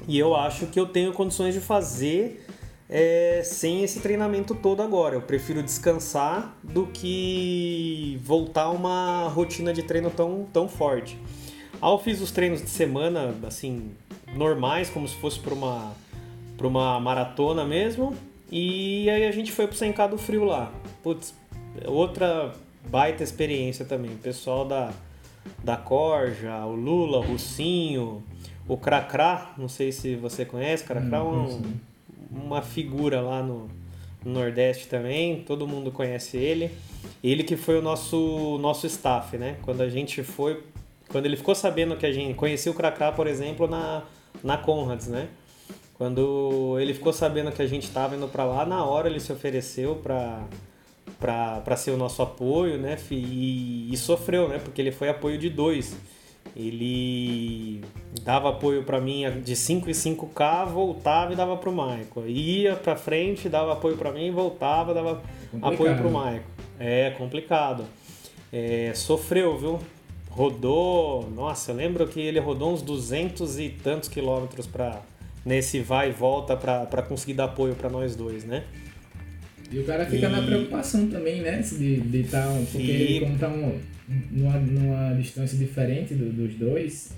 E eu acho que eu tenho condições de fazer é, sem esse treinamento todo agora. Eu prefiro descansar do que voltar a uma rotina de treino tão, tão forte. Eu fiz os treinos de semana, assim, normais, como se fosse para uma uma maratona mesmo. E aí a gente foi pro 100k do frio lá. Putz, outra baita experiência também. O pessoal da, da Corja, o Lula, o Russinho, o Cracrá, não sei se você conhece, Cracrá é um, uma figura lá no, no, Nordeste também, todo mundo conhece ele. Ele que foi o nosso, nosso staff, né? Quando a gente foi, quando ele ficou sabendo que a gente conhecia o Cracrá, por exemplo, na, na Conrads, né? Quando ele ficou sabendo que a gente estava indo para lá, na hora ele se ofereceu para para ser o nosso apoio, né? E, e, sofreu, né? Porque ele foi apoio de dois. Ele dava apoio para mim de 5 e 5K, voltava e dava pro Michael. Ia para frente, dava apoio para mim, voltava, dava complicado. apoio pro Michael. É complicado. É, sofreu, viu? rodou, nossa, eu lembro que ele rodou uns 200 e tantos quilômetros para nesse vai e volta para conseguir dar apoio para nós dois, né? E o cara fica e... na preocupação também, né? De estar, tá, porque e... ele como tá um, numa, numa distância diferente do, dos dois,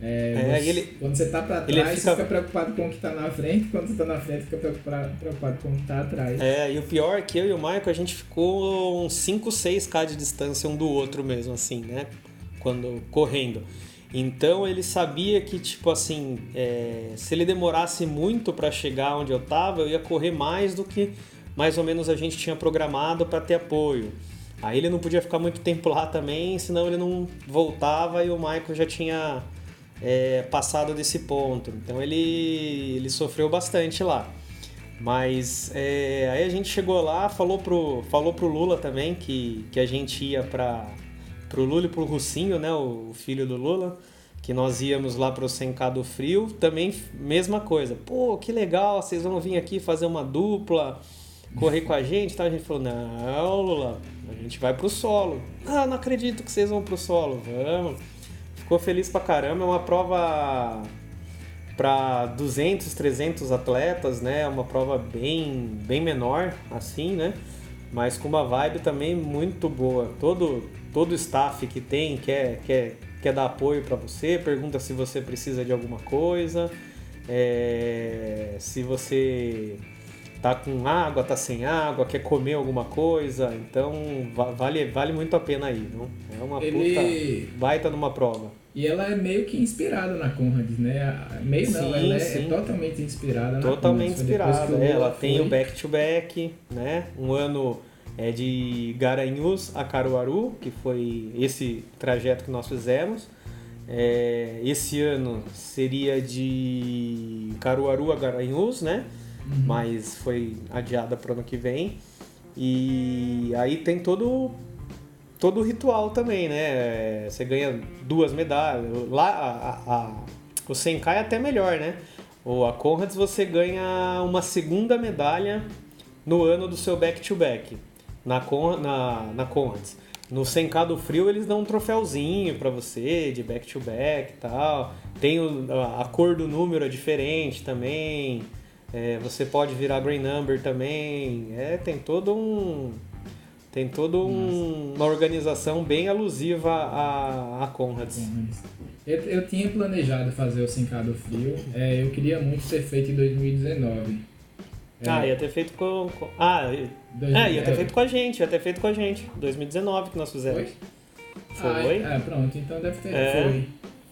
é, é, você, ele, quando você tá para trás, fica... você fica preocupado com o que tá na frente, quando você tá na frente, fica preocupado, preocupado com o que tá atrás. É, e o pior é que eu e o Michael, a gente ficou uns 5, 6k de distância um do outro mesmo, assim, né? Quando correndo. Então ele sabia que, tipo assim, é, se ele demorasse muito para chegar onde eu tava, eu ia correr mais do que mais ou menos a gente tinha programado para ter apoio. Aí ele não podia ficar muito tempo lá também, senão ele não voltava e o Michael já tinha é, passado desse ponto. Então ele, ele sofreu bastante lá. Mas é, aí a gente chegou lá, falou pro, falou pro Lula também que, que a gente ia para pro Lula e pro Russinho, né, o filho do Lula, que nós íamos lá pro Sencado Frio, também mesma coisa. Pô, que legal, vocês vão vir aqui fazer uma dupla, correr com a gente, tá? A gente falou: "Não, Lula, a gente vai pro solo". "Ah, não acredito que vocês vão pro solo". "Vamos". Ficou feliz pra caramba, é uma prova para 200, 300 atletas, né? Uma prova bem, bem menor, assim, né? Mas com uma vibe também muito boa. Todo, todo staff que tem quer, quer, quer dar apoio para você, pergunta se você precisa de alguma coisa, é, se você tá com água, tá sem água, quer comer alguma coisa, então vale, vale muito a pena ir, não? É uma Ele... puta baita numa prova. E ela é meio que inspirada na Conrad, né? Meio não, ela é, é, totalmente inspirada Totalmente inspirada, é, ela foi... tem o back-to-back, -back, né? Um ano é de Garanhuns a Caruaru, que foi esse trajeto que nós fizemos. É, esse ano seria de Caruaru a Garanhuns, né? Uhum. mas foi adiada para o ano que vem. E aí tem todo todo o ritual também, né? Você ganha duas medalhas. Lá a, a, o Senkai é até melhor, né? Ou a Conrads você ganha uma segunda medalha no ano do seu back-to-back -back, na, na, na Conrads. No Senkai do Frio eles dão um troféuzinho para você de back-to-back -back tal. Tem o, a, a cor do número é diferente também. É, você pode virar Green Number também. É, tem todo um. Tem toda um, uma organização bem alusiva a, a Conrads. Eu, eu tinha planejado fazer o Sincado Frio. É, eu queria muito ter feito em 2019. É, ah, ia ter feito com. com ah, é, ia ter feito com a gente, ia ter feito com a gente. 2019 que nós fizemos. Foi? Foi? Ah, é, pronto, então deve ter. É. Foi.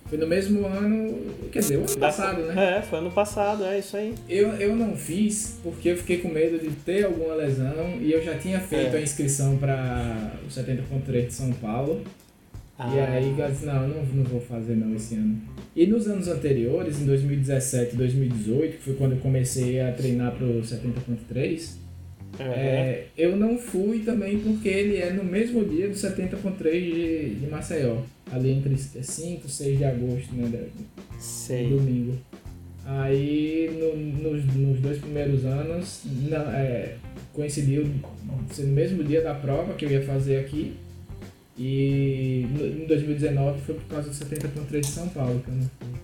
Foi no mesmo ano, quer dizer, o ano passado, né? É, foi ano passado, é isso aí. Eu, eu não fiz porque eu fiquei com medo de ter alguma lesão e eu já tinha feito é. a inscrição para o 70.3 de São Paulo. Ah. E aí eu disse, não, não, não vou fazer não esse ano. E nos anos anteriores, em 2017 e 2018, que foi quando eu comecei a treinar para o 70.3, Uhum. É, eu não fui também porque ele é no mesmo dia do 70.3 de, de Maceió ali entre 5 e 6 de agosto, né? Sei. Domingo. Aí no, nos, nos dois primeiros anos não, é, coincidiu ser no mesmo dia da prova que eu ia fazer aqui. E no, em 2019 foi por causa do 70.3 de São Paulo que eu não fui.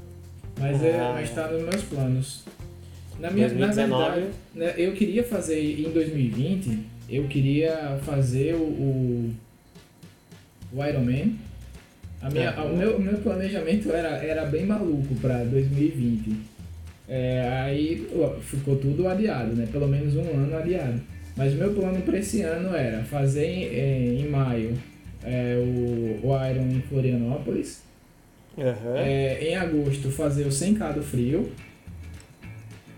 Mas, é, ah. é, está nos meus planos. Na minha 2019. na verdade, né, eu queria fazer em 2020, eu queria fazer o, o, o Ironman a minha, é. o, meu, meu planejamento era, era bem maluco para 2020. É, aí ficou tudo adiado, né? Pelo menos um ano adiado. Mas o meu plano para esse ano era fazer em, em, em maio é, o, o Iron em Florianópolis. Uhum. É, em agosto fazer o 100k do frio.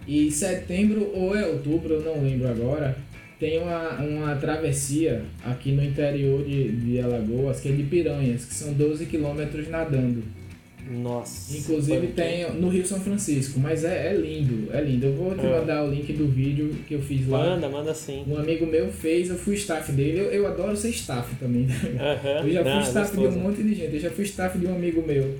E setembro ou é outubro, eu não lembro agora, tem uma, uma travessia aqui no interior de, de Alagoas, que é de Piranhas, que são 12 quilômetros nadando. Nossa. Inclusive tem no Rio São Francisco, mas é, é lindo, é lindo. Eu vou te é. mandar o link do vídeo que eu fiz lá. Manda, manda sim. Um amigo meu fez, eu fui staff dele. Eu, eu adoro ser staff também. Uhum. Eu já fui Não, staff de um monte de gente. Eu já fui staff de um amigo meu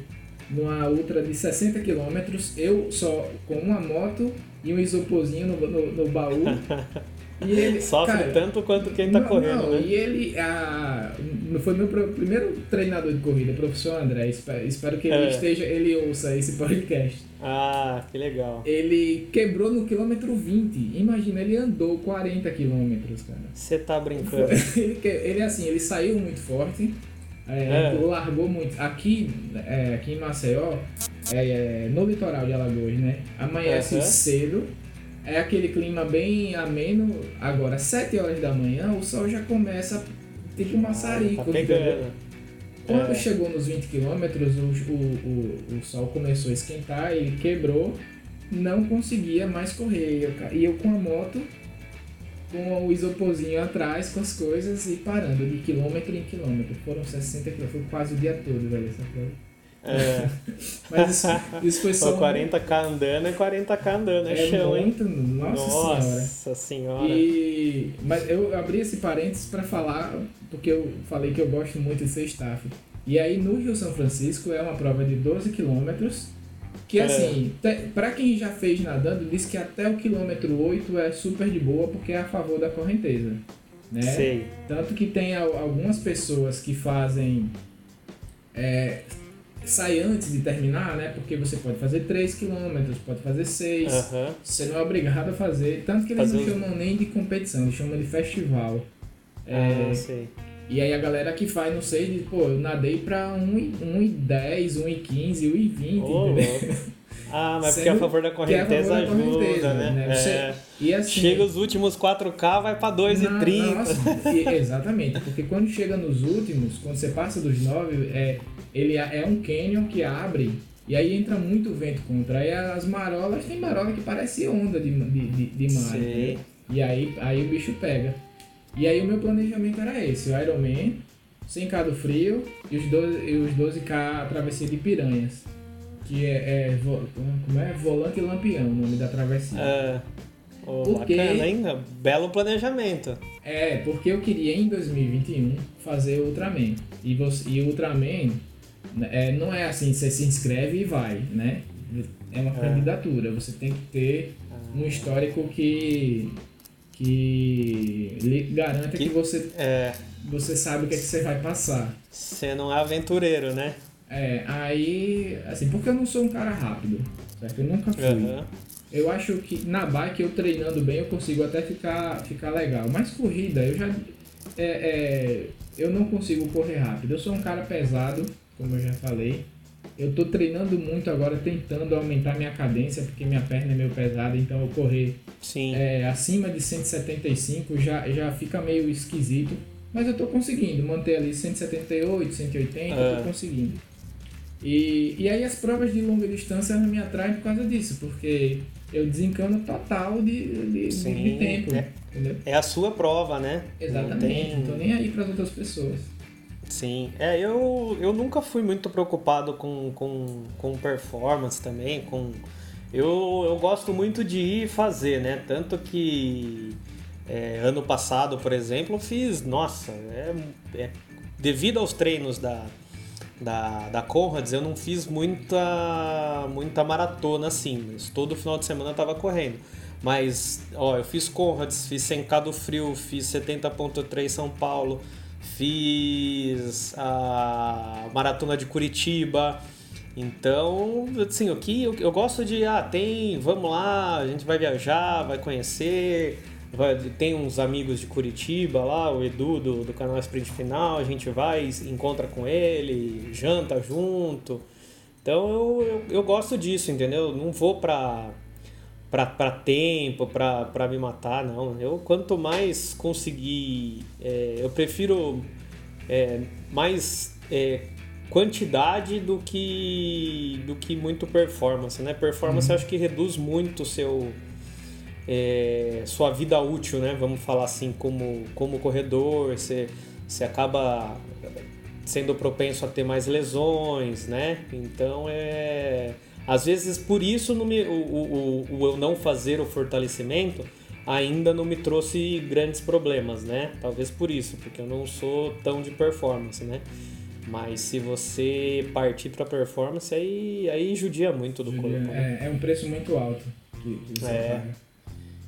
numa ultra de 60 quilômetros. Eu só com uma moto e um isoporzinho no, no, no baú. E ele, [laughs] Sofre cara, tanto quanto quem tá não, correndo, não, né? E ele a, foi meu primeiro treinador de corrida, professor André. Espero, espero que ele É. esteja, ele ouça esse podcast. Ah, que legal. Ele quebrou no quilômetro 20. Imagina, ele andou 40 quilômetros, cara. Você tá brincando. [laughs] ele, ele assim, ele saiu muito forte, é, É. largou muito. Aqui, é, aqui em Maceió, é, é, no litoral de Alagoas, né? Amanhece Aham. cedo, é aquele clima bem ameno. Agora, 7 horas da manhã, o sol já começa tipo maçarico, tá entendeu? pegando. Quando É. chegou nos 20 quilômetros, o, o, o, sol começou a esquentar, ele quebrou, não conseguia mais correr. Eu E eu com a moto, com o isoporzinho atrás, com as coisas e parando de quilômetro em quilômetro. Foram 60 quilômetros, foi quase o dia todo, velho, essa prova. É. Mas isso, isso foi só. Só 40k andando é 40k andando, é, é chão, hein? muito, nossa, senhora. Nossa senhora. E, mas eu abri esse parênteses para falar, porque eu falei que eu gosto muito de ser staff. E aí no Rio São Francisco é uma prova de 12 quilômetros, que É. assim, pra quem já fez nadando, diz que até o quilômetro 8 é super de boa, porque é a favor da correnteza. Né? Sei. Tanto que tem al- algumas pessoas que fazem. É, sai antes de terminar, né? Porque você pode fazer 3 km, pode fazer 6. Aham. Você não é obrigado a fazer. Tanto que eles Fazer não chamam nem de competição, eles chamam de festival. É, Ah, sei. e aí a galera que faz, não sei, diz, pô, eu nadei pra 1,10, 1,15, 1,20, Ô, entendeu? [laughs] Ah, mas porque Sendo a favor da é a correnteza favor da ajuda, correnteza, né? né? É. Você- E assim. Chega os últimos 4K, vai pra 2,30. Nossa, e- exatamente, porque quando chega nos últimos, quando você passa dos 9, é, ele é é um canyon que abre e aí entra muito vento contra. Aí as marolas, tem marola que parece onda de, de, de, de mar. Entendeu? E aí, aí o bicho pega. E aí o meu planejamento era esse, o Ironman, sem do frio e os 12, e os 12K travessia de piranhas. Que é, é como é? Volante Lampião, o nome da travessia. É. Ô, Porque- Bacana, hein? Belo planejamento. É, porque eu queria em 2021 fazer o Ultraman. E, você, e Ultraman né, é, não é assim, você se inscreve e vai, né? É uma É. candidatura, você tem que ter um histórico que, que lhe garanta que, Que- você, É. você sabe o que, é que você vai passar. Você não é aventureiro, né? É, aí, assim, porque eu não sou um cara rápido, certo? Eu nunca fui. Aham. Eu acho que na bike eu treinando bem eu consigo até ficar, ficar legal. Mas corrida eu já. É, é, eu não consigo correr rápido. Eu sou um cara pesado, como eu já falei. Eu tô treinando muito agora, tentando aumentar minha cadência, porque minha perna é meio pesada, então eu correr é, acima de 175 já, já fica meio esquisito. Mas eu tô conseguindo manter ali 178, 180, eu É. tô conseguindo. E, e aí as provas de longa distância me atraem por causa disso, porque eu desencano total de, de, Sim, de tempo. é. É a sua prova, né? Não Exatamente, tem- não tô nem aí para as outras pessoas. Sim, é, eu, eu nunca fui muito preocupado com, com, com performance também, com... Eu, eu gosto muito de ir fazer, né? Tanto que é, ano passado, por exemplo, eu fiz, nossa, é, é- devido aos treinos da, da, da Conrads, eu não fiz muita, muita maratona assim, mas todo final de semana eu tava correndo. Mas, ó, eu fiz Conrads, fiz 100k do Frio, fiz 70.3 São Paulo, fiz a maratona de Curitiba. Então, assim, o que eu, eu gosto de, ah, tem, vamos lá, a gente vai viajar, vai conhecer, vai- tem uns amigos de Curitiba lá, o Edu do, do canal Sprint Final, a gente vai, encontra com ele, janta junto. Então eu, eu, eu gosto disso, entendeu? Não vou pra, pra, pra tempo, pra, pra me matar, não. Eu quanto mais conseguir. é, eu prefiro é, mais é, quantidade do que, do que muito performance, né? Performance eu acho que reduz muito o seu. É, sua vida útil, né? Vamos falar assim, como, como corredor, você, você acaba sendo propenso a ter mais lesões, né? Então é. Às vezes por isso não me, o, o, o, eu não fazer o fortalecimento ainda não me trouxe grandes problemas, né? Talvez por isso, porque eu não sou tão de performance, né? Mas se você partir para performance, aí, aí judia muito do corpo. né? É, é um preço muito alto que, que É. paga.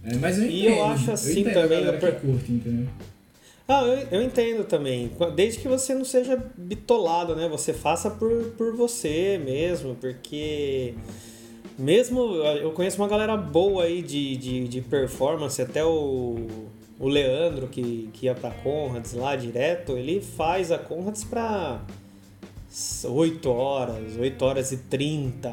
É, mas eu entendo, E eu acho assim eu também, a eu que curte, entendeu? Ah, eu, eu entendo também. Desde que você não seja bitolado, né? Você faça por, por você mesmo, porque mesmo eu conheço uma galera boa aí de, de, de performance, até o, o Leandro que, que ia pra Conrads lá direto, ele faz a Conrads pra 8 horas, 8 horas e 30.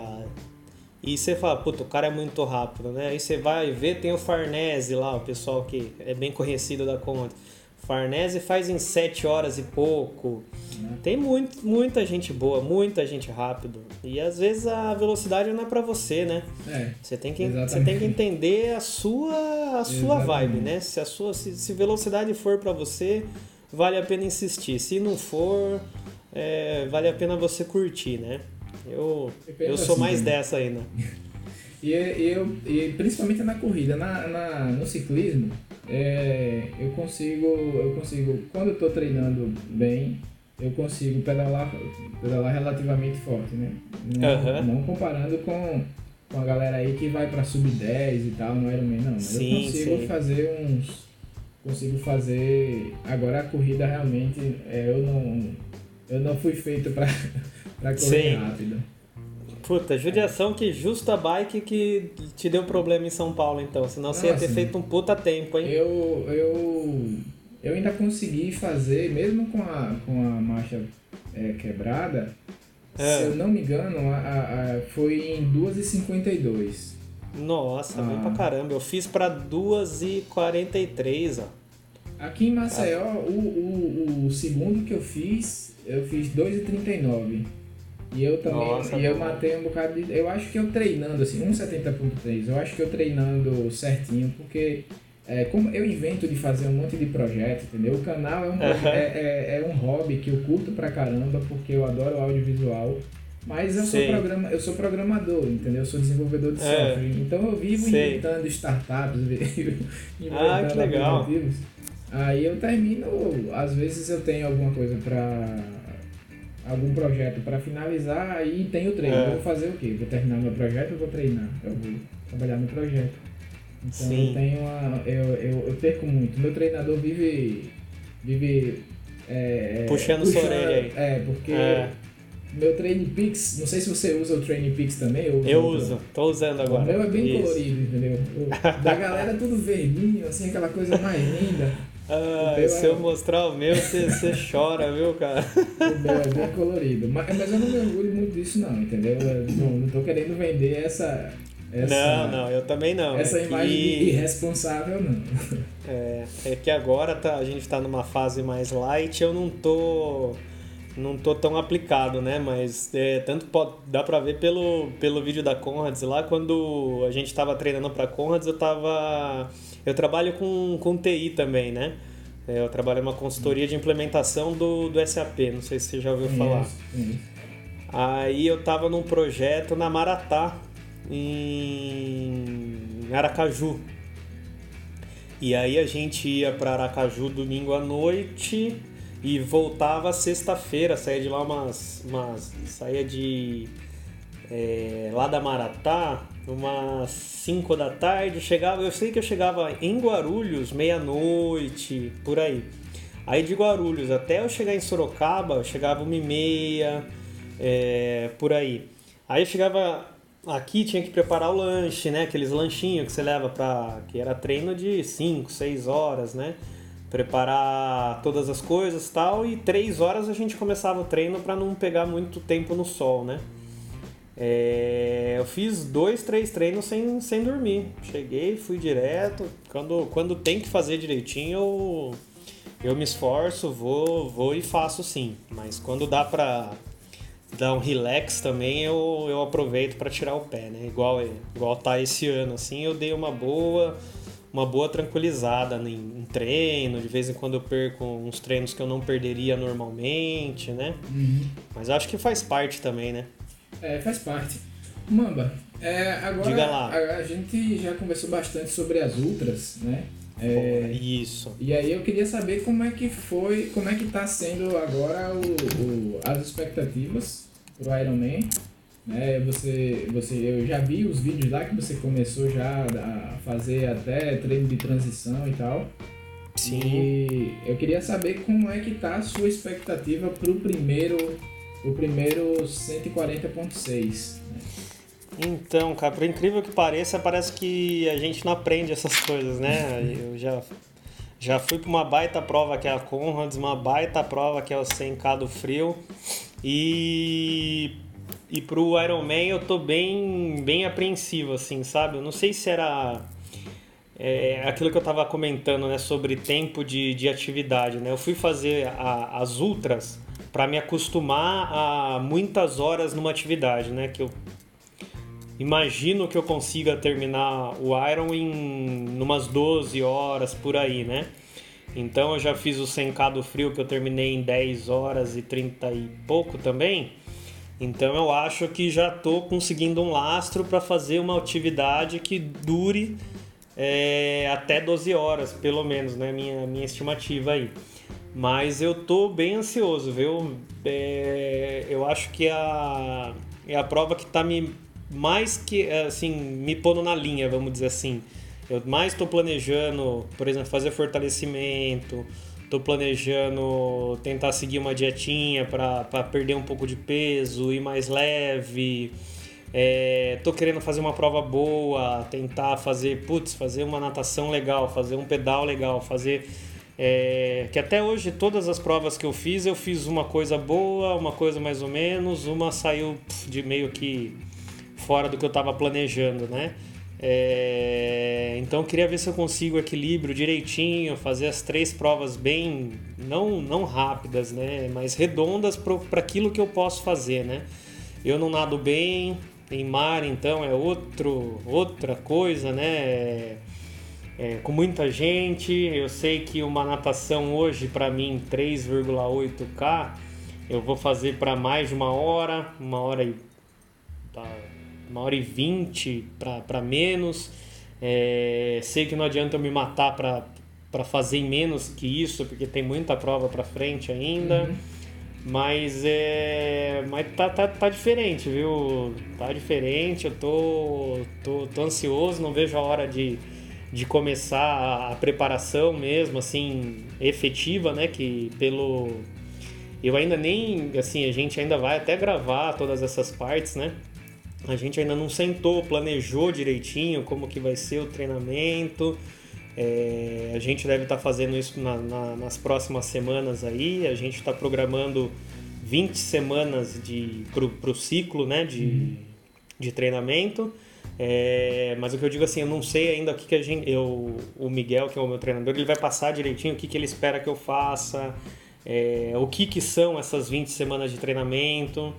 E você fala, puta, o cara é muito rápido, né? Aí você vai ver, tem o Farnese lá, o pessoal que é bem conhecido da Conrads. Farnese faz em 7 horas e pouco. Tem muito, muita gente boa, muita gente rápido. E às vezes a velocidade não é pra você, né? É. Você tem que, Exatamente. você tem que entender a sua, a sua Exatamente. vibe, né? Se, a sua, se, se velocidade for pra você, vale a pena insistir. Se não for, é, vale a pena você curtir, né? Eu, Eu sou assim mais dessa ainda. [laughs] E eu, e principalmente na corrida, na, na- no ciclismo, é, eu consigo, eu consigo, quando eu tô treinando bem, eu consigo pedalar, pedalar relativamente forte, né? Não, Aham. não comparando com, com a galera aí que vai pra sub 10 e tal, no Ironman, não. Mas Sim, eu consigo sim. fazer uns. Consigo fazer. Agora a corrida realmente, é, eu não. Eu não fui feito pra, pra correr Sim. rápido. Puta, judiação que justo a bike que te deu problema em São Paulo, então. Senão você ia ter Nossa. feito um puta tempo, hein? Eu, eu, eu ainda consegui fazer, mesmo com a, com a marcha é, quebrada, É. se eu não me engano, a, a- a- foi em 2h52. Nossa, bem Ah. pra caramba. Eu fiz pra 2h43, ó. Aqui em Maceió, o, o, o segundo que eu fiz, eu fiz 2h39. E eu também, Nossa, e eu matei um bocado de. Eu acho que eu treinando, assim, 1,70.3, eu acho que eu treinando certinho, porque é, como eu invento de fazer um monte de projeto, entendeu? O canal é um, Aham. é, é, é um hobby que eu curto pra caramba, porque eu adoro audiovisual. Mas eu sou, programa, eu sou programador, entendeu? Eu sou desenvolvedor de É. software. Então eu vivo Sei. inventando startups, [laughs] inventando Ah, que legal. aplicativos. Aí eu termino, às vezes eu tenho alguma coisa pra. Algum projeto pra finalizar, aí tem o treino. É. Vou fazer o quê? Vou terminar meu projeto ou vou treinar? Eu vou trabalhar no projeto. Então Sim. eu tenho uma. Eu, eu, eu perco muito. Meu treinador vive. vive. é, Puxando sua orelha aí. É, porque É. meu Training Peaks, não sei se você usa o Training Peaks também. Eu uso. Eu outro. uso, tô usando O agora. meu é bem Isso. colorido, entendeu? O da galera tudo verdinho, assim, aquela coisa mais linda. Ah, se é- eu mostrar o meu, você [laughs] chora, viu, cara? O meu é bem colorido. Mas, mas eu não me orgulho muito disso não, entendeu? Eu não, não tô querendo vender essa. essa Não, não, eu também não. Essa é imagem que, irresponsável, não. é, é que agora tá, a gente tá numa fase mais light, eu não tô não tô tão aplicado, né? Mas é, tanto pode, dá pra ver pelo, pelo vídeo da Conrads lá, quando a gente tava treinando pra Conrads, eu tava... Eu trabalho com, com TI também, né? É, eu trabalho numa consultoria de implementação do, do SAP, não sei se você já ouviu falar. Aí eu tava num projeto na Maratá, em Aracaju. E aí a gente ia para Aracaju domingo à noite e voltava sexta-feira, saía de lá umas. umas saía de. é, lá da Maratá, umas 5 da tarde, chegava, eu sei que eu chegava em Guarulhos meia-noite, por aí. Aí de Guarulhos até eu chegar em Sorocaba, eu chegava uma e meia, é, por aí. Aí eu chegava aqui, tinha que preparar o lanche, né? Aqueles lanchinhos que você leva pra... que era treino de 5, 6 horas, né? Preparar todas as coisas tal, e 3 horas a gente começava o treino para não pegar muito tempo no sol, né? É, eu fiz dois, três treinos sem, sem dormir. Cheguei, fui direto. Quando, quando tem que fazer direitinho, eu, eu me esforço, vou, vou e faço sim. Mas quando dá pra dar um relax também, eu, eu aproveito para tirar o pé, né? Igual, igual tá esse ano, assim, eu dei uma boa uma boa tranquilizada em, treino, de vez em quando eu perco uns treinos que eu não perderia normalmente, né? Uhum. Mas acho que faz parte também, né? É, faz parte. Mamba, é, agora. A, a gente já conversou bastante sobre as ultras, né? É, Isso. E aí eu queria saber como é que foi, como é que tá sendo agora o, o- as expectativas pro Ironman né? Você, você, eu já vi os vídeos lá que você começou já a fazer até treino de transição e tal. Sim. E eu queria saber como é que tá a sua expectativa pro primeiro, o primeiro 140.6. Né? Então, cara, por incrível que pareça, parece que a gente não aprende essas coisas, né? [laughs] Eu já, já fui para uma baita prova que é a Conrads, uma baita prova que é o 100K do frio. E, e pro Ironman eu tô bem, bem apreensivo, assim, sabe? Eu não sei se era é, aquilo que eu tava comentando, né? Sobre tempo de, de atividade, né? Eu fui fazer a, as ultras para me acostumar a muitas horas numa atividade, né? Que eu imagino que eu consiga terminar o Iron em umas 12 horas por aí, né? Então eu já fiz o 100k do frio que eu terminei em 10 horas e 30 e pouco também. Então eu acho que já estou conseguindo um lastro para fazer uma atividade que dure é, até 12 horas, pelo menos, né? Minha, minha estimativa aí. Mas eu tô bem ansioso, viu? É, eu acho que a, é a prova que está me mais que assim me pondo na linha, vamos dizer assim. Eu mais estou planejando, por exemplo, fazer fortalecimento, estou planejando tentar seguir uma dietinha para perder um pouco de peso, ir mais leve. É, tô querendo fazer uma prova boa, tentar fazer, putz, fazer uma natação legal, fazer um pedal legal, fazer é, que até hoje todas as provas que eu fiz, eu fiz uma coisa boa, uma coisa mais ou menos, uma saiu de meio que fora do que eu estava planejando, né? É, então queria ver se eu consigo equilíbrio direitinho, fazer as três provas bem, não, não rápidas, né? Mas redondas para aquilo que eu posso fazer, né? Eu não nado bem, em mar então é outro, outra coisa, né? É, é, com muita gente, eu sei que uma natação hoje para mim 3,8k eu vou fazer para mais de uma hora, uma hora e tá, uma hora e vinte para menos. É, sei que não adianta eu me matar para fazer menos que isso, porque tem muita prova para frente ainda. Uhum. Mas é. Mas tá, tá, tá diferente, viu? Tá diferente, eu tô, tô, tô ansioso, não vejo a hora de, de começar a preparação mesmo, assim, efetiva, né? Que pelo. Eu ainda nem. Assim, a gente ainda vai até gravar todas essas partes, né? A gente ainda não sentou, planejou direitinho como que vai ser o treinamento. É, a gente deve estar tá fazendo isso na, na, nas próximas semanas aí. A gente está programando 20 semanas para o ciclo né, de, uhum. de treinamento. É, mas o que eu digo assim, eu não sei ainda o que, que a gente. Eu, o Miguel, que é o meu treinador, ele vai passar direitinho o que, que ele espera que eu faça, é, o que, que são essas 20 semanas de treinamento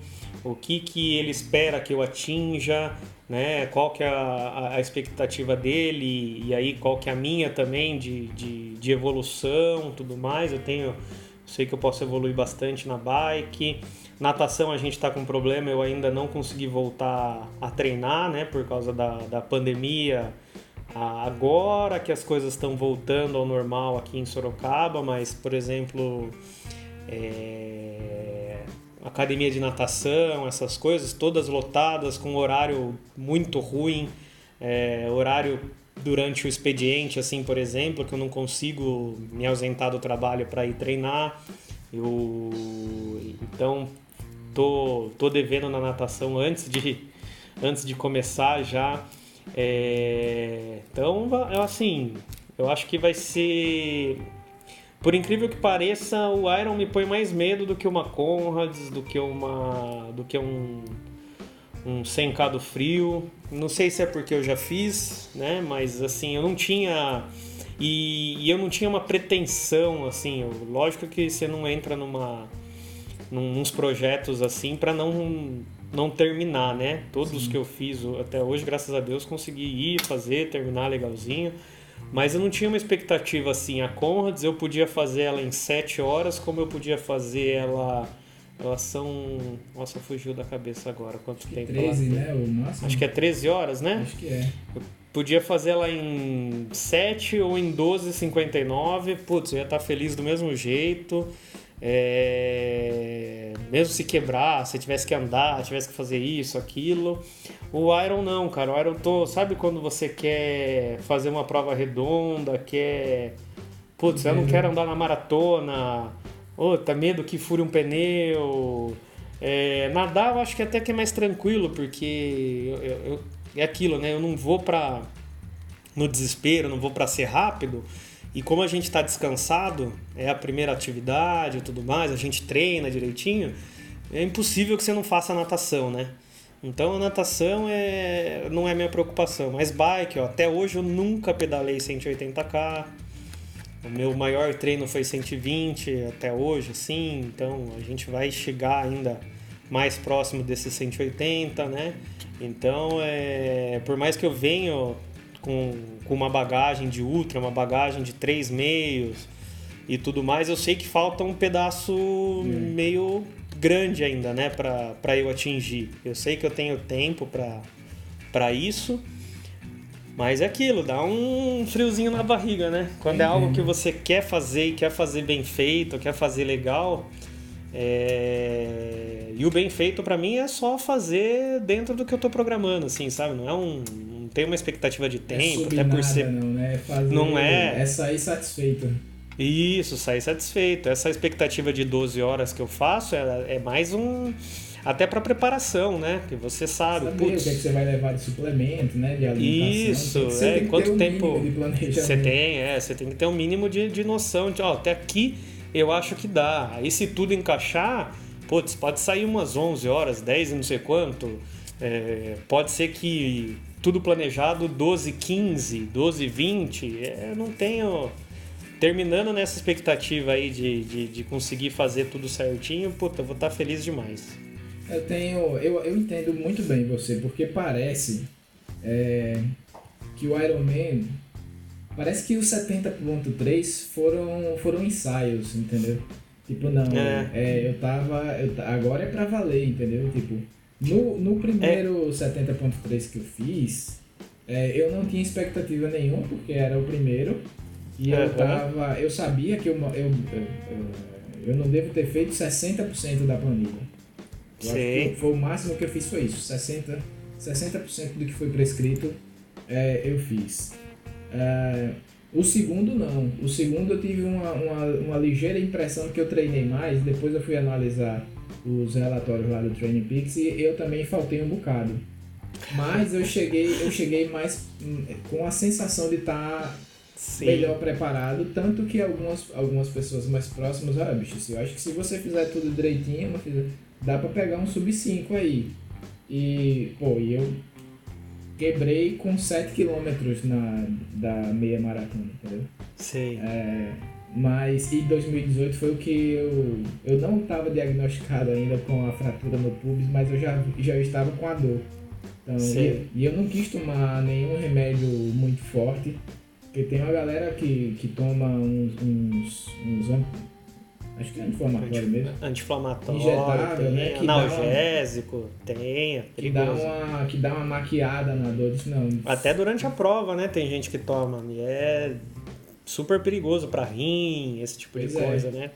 o que, que ele espera que eu atinja, né? qual que é a, a expectativa dele e aí qual que é a minha também de, de, de evolução tudo mais. Eu tenho, sei que eu posso evoluir bastante na bike. Natação a gente está com problema, eu ainda não consegui voltar a treinar, né? Por causa da, da pandemia. Agora que as coisas estão voltando ao normal aqui em Sorocaba, mas, por exemplo, é academia de natação, essas coisas, todas lotadas, com horário muito ruim, é, horário durante o expediente, assim, por exemplo, que eu não consigo me ausentar do trabalho para ir treinar. Eu, então, tô, tô devendo na natação antes de, antes de começar já. É, então, assim, eu acho que vai ser por incrível que pareça, o Iron me põe mais medo do que uma Conrads, do que uma. do que um. um 100k do frio. Não sei se é porque eu já fiz, né? Mas assim, eu não tinha. E, e eu não tinha uma pretensão, assim. Eu, lógico que você não entra numa. Num, uns projetos assim para não não terminar, né? Todos Sim. que eu fiz até hoje, graças a Deus, consegui ir, fazer, terminar legalzinho. Mas eu não tinha uma expectativa assim. A Conrads eu podia fazer ela em 7 horas, como eu podia fazer ela. Elas são. Nossa, fugiu da cabeça agora. Quanto tempo? 13, né? O máximo. Acho que é 13 horas, né? Acho que é. Eu podia fazer ela em 7 ou em 12,59. Putz, eu ia estar feliz do mesmo jeito. É... Mesmo se quebrar, se tivesse que andar, tivesse que fazer isso, aquilo. O Iron não, cara. O Iron tô. Sabe quando você quer fazer uma prova redonda, quer. Putz, eu não quero andar na maratona. Ô, tá medo que fure um pneu. É, nadar eu acho que até que é mais tranquilo, porque eu, eu, é aquilo, né? Eu não vou pra. no desespero, não vou pra ser rápido. E como a gente está descansado, é a primeira atividade e tudo mais, a gente treina direitinho, é impossível que você não faça natação, né? Então a natação é, não é minha preocupação. Mas bike, ó, até hoje eu nunca pedalei 180k. O meu maior treino foi 120 até hoje, assim. Então a gente vai chegar ainda mais próximo desses 180, né? Então, é, por mais que eu venha com, com uma bagagem de ultra, uma bagagem de três meios e tudo mais, eu sei que falta um pedaço hum. meio grande ainda, né, para eu atingir. Eu sei que eu tenho tempo para isso, mas é aquilo, dá um friozinho na barriga, né? Quando é algo que você quer fazer e quer fazer bem feito, quer fazer legal, é... E o bem feito para mim é só fazer dentro do que eu tô programando, assim, sabe? Não é um. Tem uma expectativa de é tempo, é até por ser. Não, né? Fazer... não é. É sair satisfeito. Isso, sair satisfeito. Essa expectativa de 12 horas que eu faço é, é mais um. Até para preparação, né? Que você sabe. Saber putz, o que, é que você vai levar de suplemento, né? De alimentação. Isso, é. Quanto um tempo. Você tem, é. Você tem que ter um mínimo de, de noção de, ó, até aqui eu acho que dá. Aí se tudo encaixar, putz, pode sair umas 11 horas, 10 e não sei quanto. É, pode ser que tudo planejado 12, 15, 12, 20. É, não tenho. Terminando nessa expectativa aí de, de, de conseguir fazer tudo certinho, puta, eu vou estar tá feliz demais. Eu tenho. Eu, eu entendo muito bem você, porque parece é, que o Iron Man Parece que os 70.3 foram, foram ensaios, entendeu? Tipo, não, é. é eu tava. Eu, agora é pra valer, entendeu? Tipo, no, no primeiro é. 70.3 que eu fiz, é, eu não tinha expectativa nenhuma, porque era o primeiro. E eu tava. Eu sabia que eu, eu, eu, eu não devo ter feito 60% da planilha. Eu Sim. foi o máximo que eu fiz foi isso. 60%, 60 do que foi prescrito é, eu fiz. É, o segundo não. O segundo eu tive uma, uma, uma, ligeira impressão que eu treinei mais, depois eu fui analisar os relatórios lá do Training Peaks e eu também faltei um bocado. Mas eu cheguei, eu cheguei mais com a sensação de estar tá melhor preparado, tanto que algumas, algumas pessoas mais próximas, olha bicho, eu acho que se você fizer tudo direitinho, dá para pegar um sub 5 aí. E, pô, e eu quebrei com 7 km na, da meia maratona, entendeu? Sim. É, mas em 2018 foi o que eu. Eu não estava diagnosticado ainda com a fratura no pubis, mas eu já, já estava com a dor. Então, e, e, eu não quis tomar nenhum remédio muito forte, porque tem uma galera que, que toma uns, uns, uns Acho que é anti-inflamatório mesmo. Anti-inflamatório, Injetável, né? Que analgésico, dá uma, tem, é que dá, uma, que dá uma maquiada na dor. Isso não. Até durante a prova, né? Tem gente que toma. E é super perigoso para rim, esse tipo pois de é. coisa, né?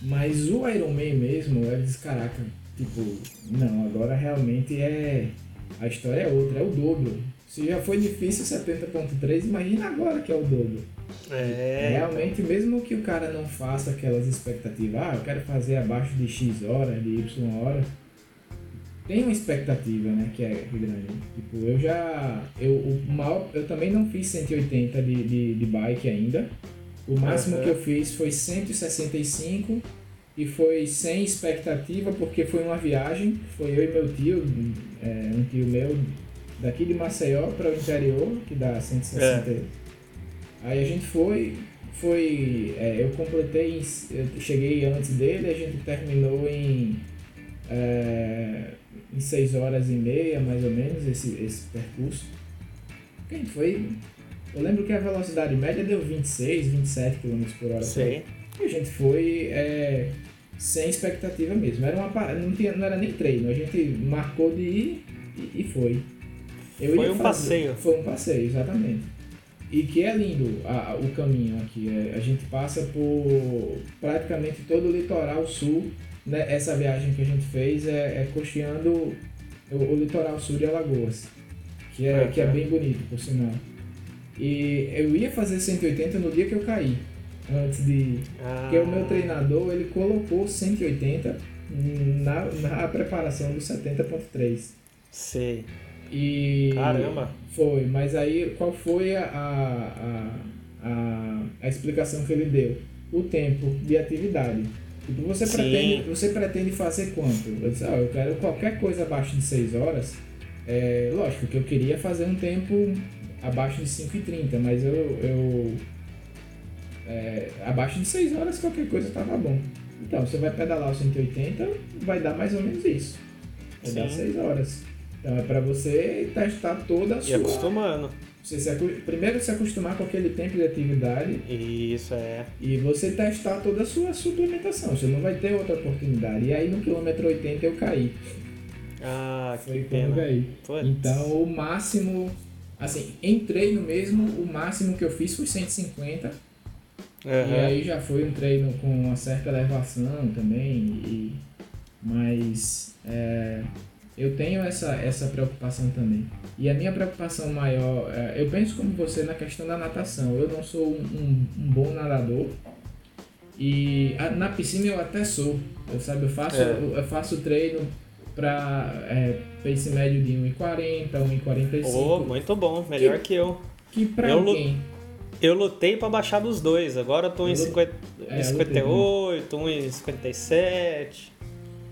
Mas o Iron Man mesmo, é diz, caraca, tipo, não, agora realmente é. A história é outra, é o dobro. Se já foi difícil 70.3, imagina agora que é o dobro. É. Realmente, mesmo que o cara não faça aquelas expectativas, ah, eu quero fazer abaixo de X horas, de Y horas, tem uma expectativa, né, que é grande. Tipo, eu já. Eu, o mal, eu também não fiz 180 de, de, de bike ainda. O máximo uhum. que eu fiz foi 165 e foi sem expectativa porque foi uma viagem. Foi eu e meu tio, é, um tio meu daqui de Maceió para o interior, que dá 160. É. Aí a gente foi, foi. É, eu completei, eu cheguei antes dele, a gente terminou em. É, em 6 horas e meia, mais ou menos, esse, esse percurso. Quem foi? Eu lembro que a velocidade média deu 26, 27 km por hora. Sim. E a gente foi é, sem expectativa mesmo. Era uma, não, tinha, não era nem treino, a gente marcou de ir e, e foi. Eu foi um fazer, passeio. Foi um passeio, exatamente. e que é lindo a, o caminho aqui. É, a gente passa por praticamente todo o litoral sul. Né? Essa viagem que a gente fez é, é costeando o, o, litoral sul de Alagoas, que é, que é bem bonito, por sinal. E eu ia fazer 180 no dia que eu caí, antes de. Ah. Porque o meu treinador ele colocou 180 na, na preparação do 70.3. Sei. E Caramba! Foi, mas aí qual foi a, a, a, a explicação que ele deu? O tempo de atividade. Tipo, você pretende, você pretende fazer quanto? Eu disse, ah, eu quero qualquer coisa abaixo de 6 horas. É, lógico que eu queria fazer um tempo abaixo de 5,30, mas eu. eu é, abaixo de 6 horas qualquer coisa estava bom. Então, você vai pedalar o 180, vai dar mais ou menos isso. Vai Sim. dar 6 horas. Então é para você testar toda a sua. E acostumando. Você se, primeiro se acostumar com aquele tempo de atividade. Isso é. E você testar toda a sua suplementação. Você não vai ter outra oportunidade. E aí no quilômetro 80 eu caí. Ah, que Foi pena. Caí. Então o máximo. Assim, em treino mesmo, o máximo que eu fiz foi 150. Uhum. E aí já foi um treino com uma certa elevação também. E, mas. É, eu tenho essa, essa preocupação também. E a minha preocupação maior, é, eu penso como você na questão da natação. Eu não sou um, um, bom nadador. E a, na piscina eu até sou. Eu, sabe, eu faço, é. eu, eu, faço treino para é, pace médio de 1,40, 1,45. Oh, muito bom, melhor que, que eu. Que pra eu quem? Eu lutei para baixar dos dois. Agora eu tô em 50, é, 58, 1,57.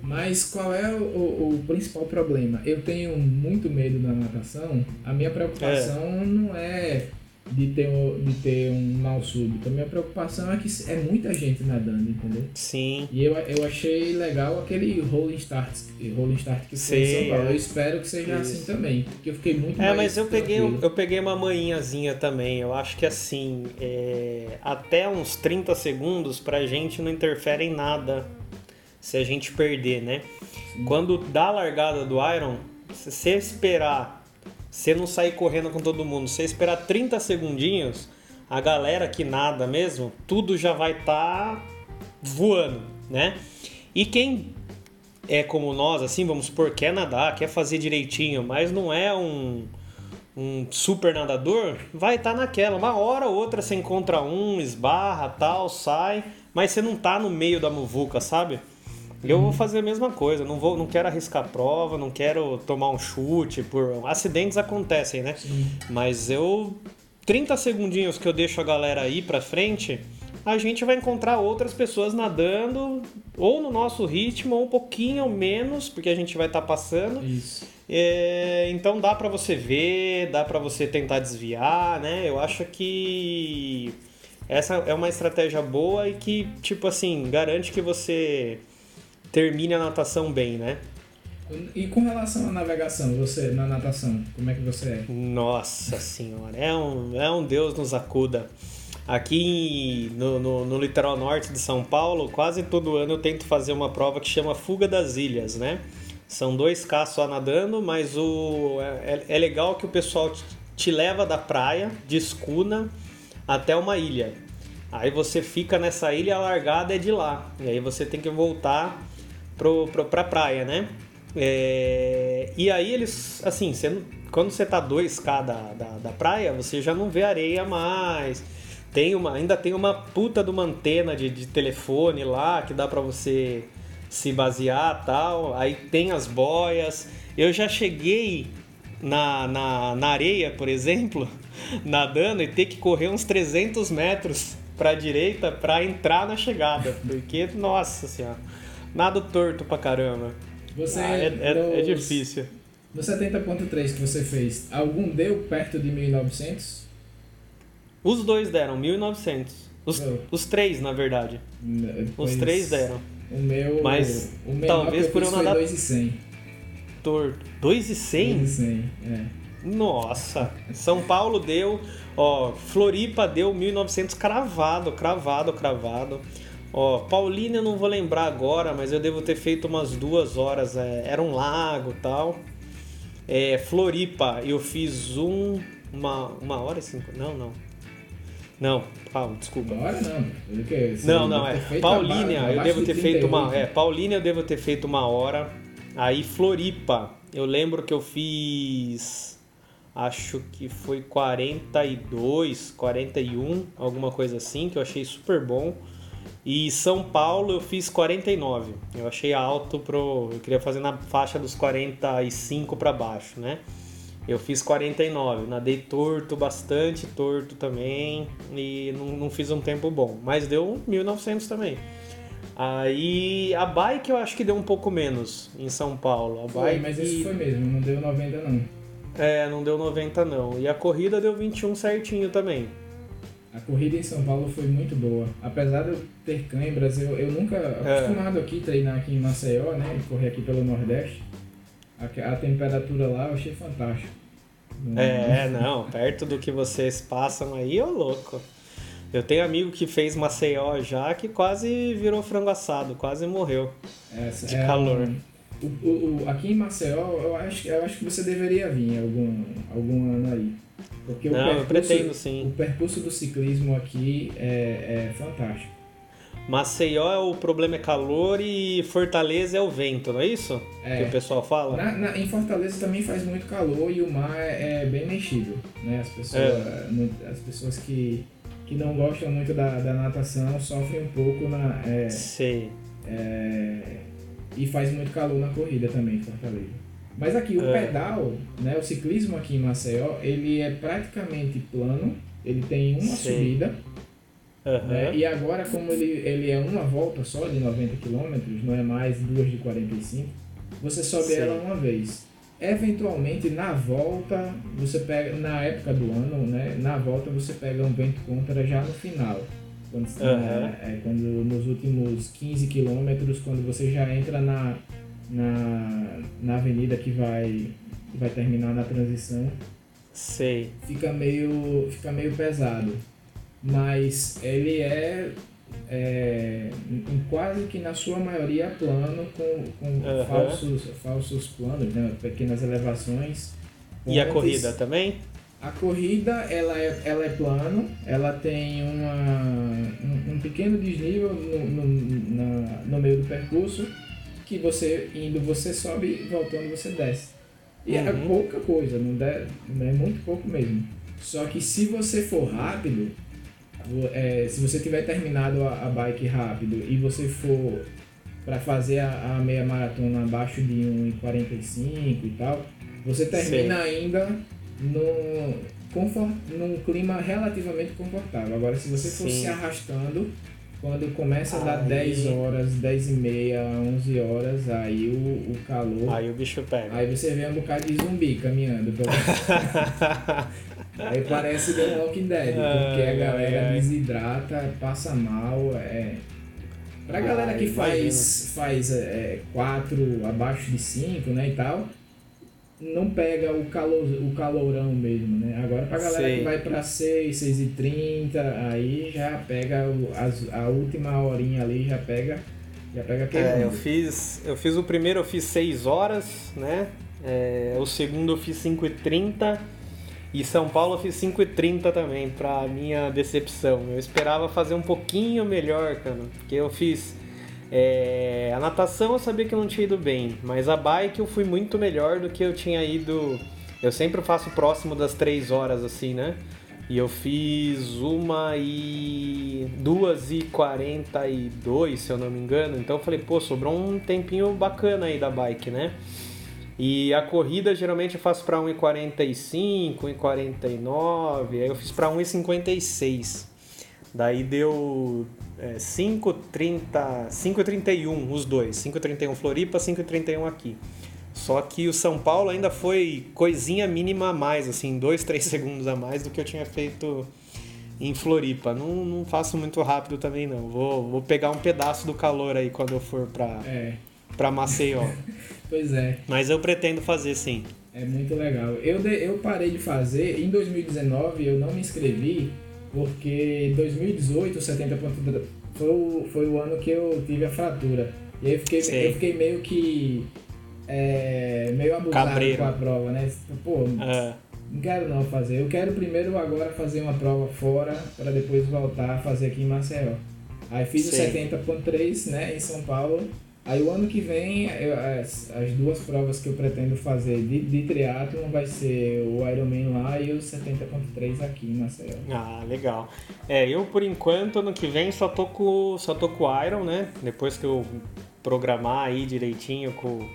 Mas qual é o, o, principal problema? Eu tenho muito medo da natação. A minha preocupação é. não é de ter, de ter um mal súbito. A minha preocupação é que é muita gente nadando, entendeu? Sim. E eu, eu achei legal aquele rolling start, rolling start que foi em São Paulo. Eu espero que seja Isso. assim também, porque eu fiquei muito É, mas eu peguei, eu peguei uma manhãzinha também. Eu acho que assim, é, até uns 30 segundos pra gente não interfere em nada se a gente perder, né? Sim. Quando dá a largada do Iron, se você esperar, você não sair correndo com todo mundo, você esperar 30 segundinhos, a galera que nada mesmo, tudo já vai estar tá voando, né? E quem é como nós, assim, vamos supor, quer nadar, quer fazer direitinho, mas não é um, um super nadador, vai estar tá naquela. Uma hora ou outra você encontra um, esbarra, tal, sai, mas você não tá no meio da muvuca, sabe? Eu vou fazer a mesma coisa, não vou, não quero arriscar prova, não quero tomar um chute por acidentes acontecem, né? Sim. Mas eu 30 segundinhos que eu deixo a galera ir para frente, a gente vai encontrar outras pessoas nadando ou no nosso ritmo ou um pouquinho menos, porque a gente vai estar tá passando. Isso. É, então dá para você ver, dá para você tentar desviar, né? Eu acho que essa é uma estratégia boa e que, tipo assim, garante que você termine a natação bem, né? E com relação à navegação, você na natação, como é que você é? Nossa senhora, é um, é um Deus nos acuda. Aqui no, no, no, litoral norte de São Paulo, quase todo ano eu tento fazer uma prova que chama Fuga das Ilhas, né? São dois K só nadando, mas o, é, é legal que o pessoal te, te leva da praia, de escuna, até uma ilha. Aí você fica nessa ilha, a largada é de lá. E aí você tem que voltar pro, pro, pra praia, né? É, e aí eles, assim, quando você tá 2K da, da, da, praia, você já não vê areia mais. Tem uma, ainda tem uma puta de uma antena de, de telefone lá que dá para você se basear tal. Aí tem as boias. Eu já cheguei na, na, na areia, por exemplo, [laughs] nadando e ter que correr uns 300 metros para direita para entrar na chegada. Porque, nossa senhora nada torto pra caramba. Você ah, é, é, é, difícil. No 70.3 que você fez, algum deu perto de 1900? Os dois deram 1900. Os, os três, na verdade. Depois, os três deram. O meu. Mas o meu talvez por eu nadar. 2,100. Torto. 2,100? 2,100, é. Nossa, São Paulo deu, ó, Floripa deu 1900 cravado, cravado, cravado. Ó, Paulina eu não vou lembrar agora, mas eu devo ter feito umas duas horas. É, era um lago tal. É, Floripa, eu fiz um. Uma, uma hora e cinco. Não, não. Não, Paulo, desculpa. Uma hora não. Você Não, não, é. Paulínia, eu devo de ter feito uma. 38. É, Paulínia eu devo ter feito uma hora. Aí Floripa, eu lembro que eu fiz. Acho que foi 42, 41, alguma coisa assim, que eu achei super bom. E São Paulo eu fiz 49. Eu achei alto pro. Eu queria fazer na faixa dos 45 para baixo, né? Eu fiz 49. Nadei torto, bastante torto também. E não, não fiz um tempo bom. Mas deu 1900 também. Aí a bike eu acho que deu um pouco menos em São Paulo. A Foi, bike, mas esse foi mesmo, não deu 90 não. É, não deu 90 não. E a corrida deu 21 certinho também. A corrida em São Paulo foi muito boa. Apesar de eu ter câimbras, eu, eu nunca. É. Acostumado aqui, treinar aqui em Maceió, né? E correr aqui pelo Nordeste. A, a temperatura lá eu achei fantástico. Não- É, [laughs] não, perto do que vocês passam aí, ô louco. Eu tenho amigo que fez Maceió já que quase virou frango assado, quase morreu. Essa de é calor. um- o, o- o- aqui em Maceió, eu acho, eu acho que você deveria vir algum, algum ano aí. Porque o Não, eu percurso- pretendo sim. O percurso do ciclismo aqui é, é fantástico. Maceió, o problema é calor e Fortaleza é o vento, não é isso? É. Que o pessoal fala? Na- na- em Fortaleza também faz muito calor e o mar é, é bem mexido. Né? As, pessoas, É. as pessoas que, que não gostam muito da, da natação sofrem um pouco na, é, Sei. é, e faz muito calor na corrida também em Fortaleza. Mas aqui o É. pedal, né, o ciclismo aqui em Maceió, ele é praticamente plano, ele tem uma Sei. subida, Aham. né, e agora como ele, ele é uma volta só de 90 km, não é mais duas de 45, você sobe Sei. ela uma vez. Eventualmente na volta, você pega, na época do ano, né, na volta você pega um vento contra já no final. Quando, Aham. é, é quando nos últimos 15 quilômetros, quando você já entra na, na, na avenida que vai, que vai terminar na transição, Sei. fica meio, fica meio pesado. Mas ele é, é, em quase que na sua maioria plano, com, com Aham. falsos, falsos planos, né? pequenas elevações. E a pontes. corrida também? A corrida ela é, ela é plano, ela tem uma, um, um pequeno desnível no, no, na- no meio do percurso, que você indo você sobe e voltando você desce. E é Uhum. pouca coisa, não, dá, não é muito pouco mesmo. Só que se você for rápido, é, se você tiver terminado a, a bike rápido e você for para fazer a, a meia maratona abaixo de 1,45 e tal, você termina ainda num, confort, num clima relativamente confortável. Agora, se você for Sim. se arrastando, quando começa a dar Aí- 10 horas, 10 e meia, 11 horas, aí o, o calor. Aí o bicho pega. Aí você vê um bocado de zumbi caminhando. pelo- [laughs] Aí parece The Walking Dead, porque a galera desidrata, passa mal. É... Pra galera que faz, faz é, 4 abaixo de 5, né, e tal, não pega o, calor, o calorão mesmo, né? Agora pra galera Sei. que vai pra 6, 6 e 30, aí já pega o, as, a última horinha ali, já pega, já pega aquele É, eu fiz, eu fiz o primeiro, eu fiz 6 horas, né? É, o segundo eu fiz 5 e 30 e São Paulo eu fiz 5 e 30 também, pra minha decepção. Eu esperava fazer um pouquinho melhor, cara, porque eu fiz é, a natação eu sabia que eu não tinha ido bem, mas a bike eu fui muito melhor do que eu tinha ido. Eu sempre faço próximo das 3 horas, assim, né? E eu fiz uma e. duas e quarenta e dois, se eu não me engano. Então eu falei, pô, sobrou um tempinho bacana aí da bike, né? E a corrida geralmente eu faço pra 1,45, 1,49, aí eu fiz pra 1,56. Daí deu é, 5,30, 5,31 os dois, 5,31 Floripa, 5,31 aqui. Só que o São Paulo ainda foi coisinha mínima a mais, assim, 2, 3 [laughs] segundos a mais do que eu tinha feito em Floripa. Não, não faço muito rápido também não. Vou, vou pegar um pedaço do calor aí quando eu for pra, É, pra Maceió. [laughs] pois é. Mas eu pretendo fazer sim. É muito legal. Eu, eu parei de fazer, em 2019 eu não me inscrevi, porque 2018, o 70 ponto foi o, foi o ano que eu tive a fratura. E aí eu fiquei, eu fiquei meio que. é, meio abusado Cabreiro. com a prova, né? Pô, É, Não quero não fazer. Eu quero primeiro agora fazer uma prova fora para depois voltar a fazer aqui em Maceió. Aí fiz Sim. o 70.3 né, em São Paulo. Aí o ano que vem, eu, as, as duas provas que eu pretendo fazer de, de triatlon vai ser o Ironman lá e o 70.3 aqui em Maceió. Ah, legal. É, eu por enquanto ano que vem só tô com, só tô com o Iron, né? Depois que eu programar aí direitinho com,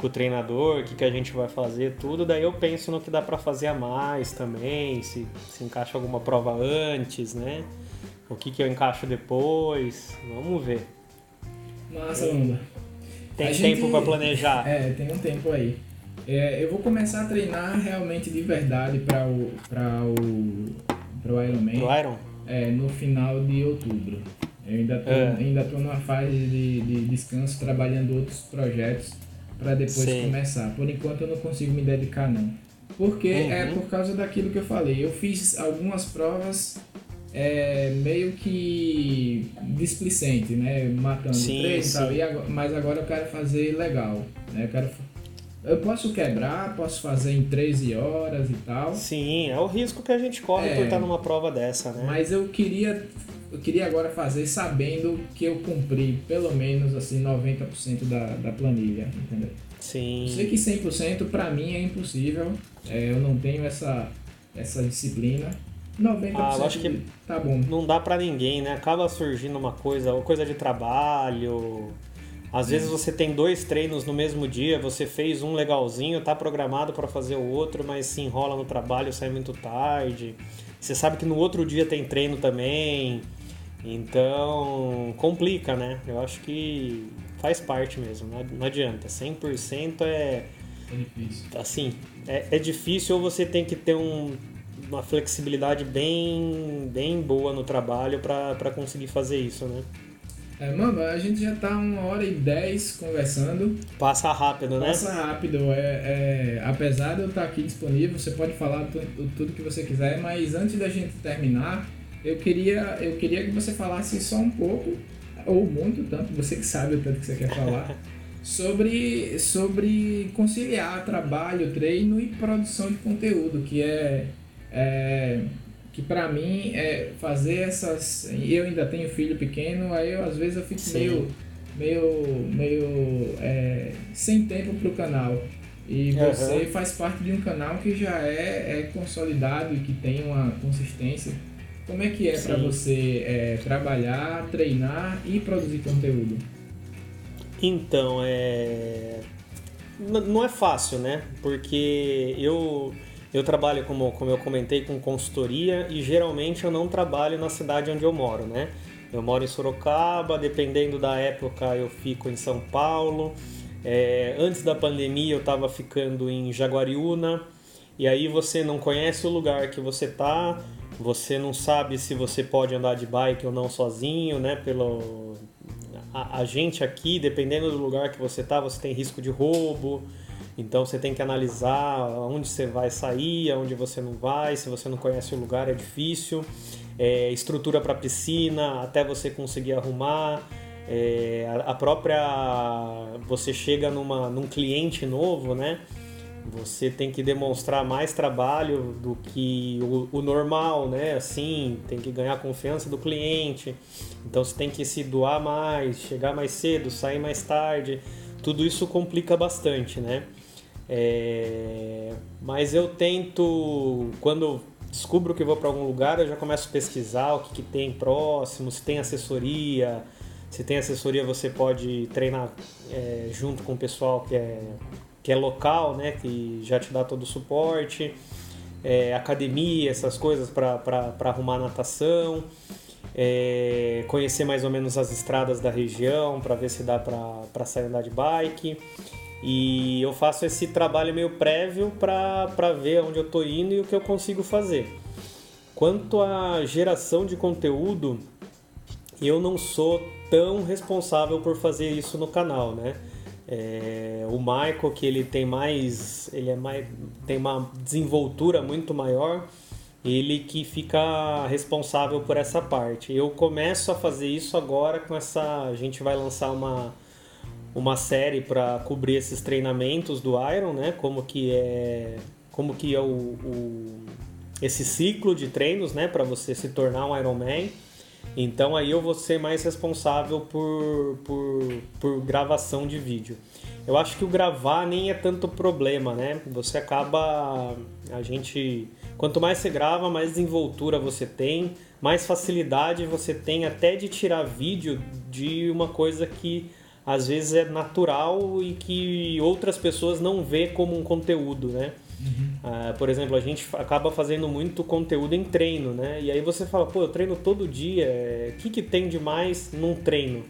com o treinador, o que, que a gente vai fazer, tudo, daí eu penso no que dá para fazer a mais também, se, se encaixa alguma prova antes, né? O que, que eu encaixo depois, vamos ver. Massa, Lunda. Tem a tempo gente... para planejar. É, tem um tempo aí. É, eu vou começar a treinar realmente de verdade para o para o para o Ironman. Pro Iron? É, no final de outubro. Eu ainda tô, é. ainda tô numa fase de, de descanso trabalhando outros projetos para depois Sim. começar. Por enquanto eu não consigo me dedicar não. Porque é uhum. é por causa daquilo que eu falei. Eu fiz algumas provas é, meio que displicente, né? Matando sim, três sim. e tal. E agora, mas agora eu quero fazer legal. Né? Eu, quero, eu posso quebrar, posso fazer em 13 horas e tal. Sim, é o risco que a gente corre é, por estar numa prova dessa, né? Mas eu queria. Eu queria agora fazer sabendo que eu cumpri pelo menos assim 90% da, da planilha, entendeu? Sim. Eu sei que 100% para mim é impossível. É, eu não tenho essa, essa disciplina 90% ah, eu acho que tá bom. Não dá para ninguém, né? Acaba surgindo uma coisa, ou coisa de trabalho. Às vezes você tem dois treinos no mesmo dia, você fez um legalzinho, tá programado para fazer o outro, mas se enrola no trabalho, sai muito tarde. Você sabe que no outro dia tem treino também. Então, complica, né? Eu acho que faz parte mesmo, não adianta. 100% é. É difícil. Assim, é, é difícil ou você tem que ter um uma flexibilidade bem, bem boa no trabalho para conseguir fazer isso, né? É, mano, a gente já tá uma hora e dez conversando. Passa rápido, né? Passa rápido. É, é, apesar de eu estar aqui disponível, você pode falar tudo, tudo que você quiser, mas antes da gente terminar, eu queria, eu queria que você falasse só um pouco, ou muito, tanto, você que sabe o tanto que você quer falar, [laughs] sobre, sobre conciliar trabalho, treino e produção de conteúdo, que é é, que para mim é fazer essas. Eu ainda tenho filho pequeno, aí eu, às vezes eu fico Sim. meio, meio, meio é, sem tempo para o canal. E você uhum. faz parte de um canal que já é, é consolidado e que tem uma consistência. Como é que é para você é, trabalhar, treinar e produzir conteúdo? Então, é. Não é fácil, né? Porque eu eu trabalho, como, como eu comentei, com consultoria e geralmente eu não trabalho na cidade onde eu moro, né? Eu moro em Sorocaba, dependendo da época eu fico em São Paulo. É, antes da pandemia eu estava ficando em Jaguariúna e aí você não conhece o lugar que você tá, você não sabe se você pode andar de bike ou não sozinho, né? Pelo a, a gente aqui, dependendo do lugar que você tá, você tem risco de roubo. Então você tem que analisar onde você vai sair, aonde você não vai, se você não conhece o lugar é difícil. É, estrutura para piscina, até você conseguir arrumar. É, a própria. Você chega numa, num cliente novo, né? Você tem que demonstrar mais trabalho do que o, o normal, né? Assim, tem que ganhar a confiança do cliente. Então você tem que se doar mais, chegar mais cedo, sair mais tarde. Tudo isso complica bastante, né? É, mas eu tento, quando descubro que vou para algum lugar, eu já começo a pesquisar o que, que, tem próximo, se tem assessoria. Se tem assessoria, você pode treinar é, junto com o pessoal que é, que é local, né, que já te dá todo o suporte. É, academia, essas coisas para arrumar natação. É, conhecer mais ou menos as estradas da região para ver se dá para sair andar de bike. E eu faço esse trabalho meio prévio para ver onde eu estou indo e o que eu consigo fazer. Quanto à geração de conteúdo, eu não sou tão responsável por fazer isso no canal, né? É, o Michael, que ele tem mais, ele é mais, tem uma desenvoltura muito maior, ele que fica responsável por essa parte. Eu começo a fazer isso agora com essa, a gente vai lançar uma uma série para cobrir esses treinamentos do Iron, né? Como que é como que é o, o esse ciclo de treinos, né, para você se tornar um Ironman. Então aí eu vou ser mais responsável por, por, por gravação de vídeo. Eu acho que o gravar nem é tanto problema, né? Você acaba. A gente. Quanto mais você grava, mais desenvoltura você tem, mais facilidade você tem até de tirar vídeo de uma coisa que às vezes é natural e que outras pessoas não vê como um conteúdo, né? Uhum. Uh, por exemplo, a gente acaba fazendo muito conteúdo em treino, né? E aí você fala, pô, eu treino todo dia, o que, que tem de mais num treino?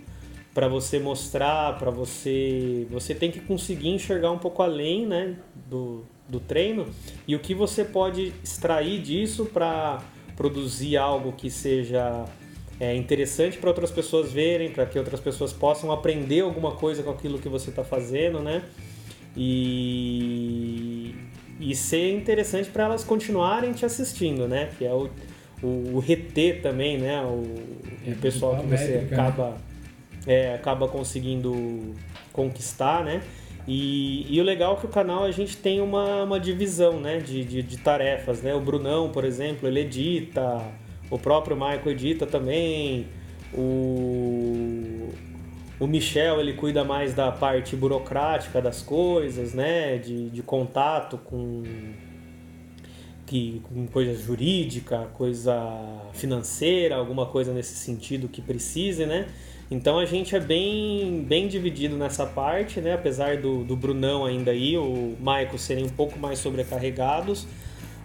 para você mostrar, para você. Você tem que conseguir enxergar um pouco além né, do, do treino e o que você pode extrair disso para produzir algo que seja é, interessante para outras pessoas verem, para que outras pessoas possam aprender alguma coisa com aquilo que você está fazendo, né? E, e ser interessante para elas continuarem te assistindo, né? Que é o, o, o reter também, né? O, é, o pessoal que você né? acaba, é, acaba conseguindo conquistar, né? E, e, o legal é que o canal a gente tem uma, uma divisão né, de, de, de, tarefas. Né? O Brunão, por exemplo, ele edita, o próprio Michael edita também, o, o Michel ele cuida mais da parte burocrática das coisas, né? de, de contato com, que, com coisa jurídica, coisa financeira, alguma coisa nesse sentido que precise, né? Então a gente é bem, bem dividido nessa parte, né? Apesar do, do Brunão ainda aí, o Michael serem um pouco mais sobrecarregados,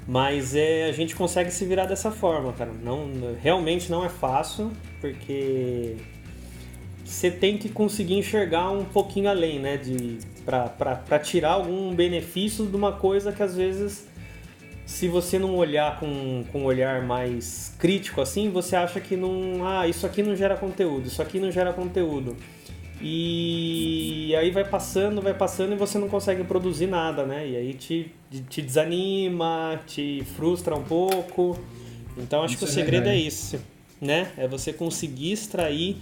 mas é, a gente consegue se virar dessa forma, cara. Não, realmente não é fácil, porque você tem que conseguir enxergar um pouquinho além, né? De, para tirar algum benefício de uma coisa que às vezes se você não olhar com, com um olhar mais crítico assim, você acha que não. Ah, isso aqui não gera conteúdo, isso aqui não gera conteúdo. E aí vai passando, vai passando e você não consegue produzir nada, né? E aí te, te desanima, te frustra um pouco. Então acho isso que o é segredo é isso, né? É você conseguir extrair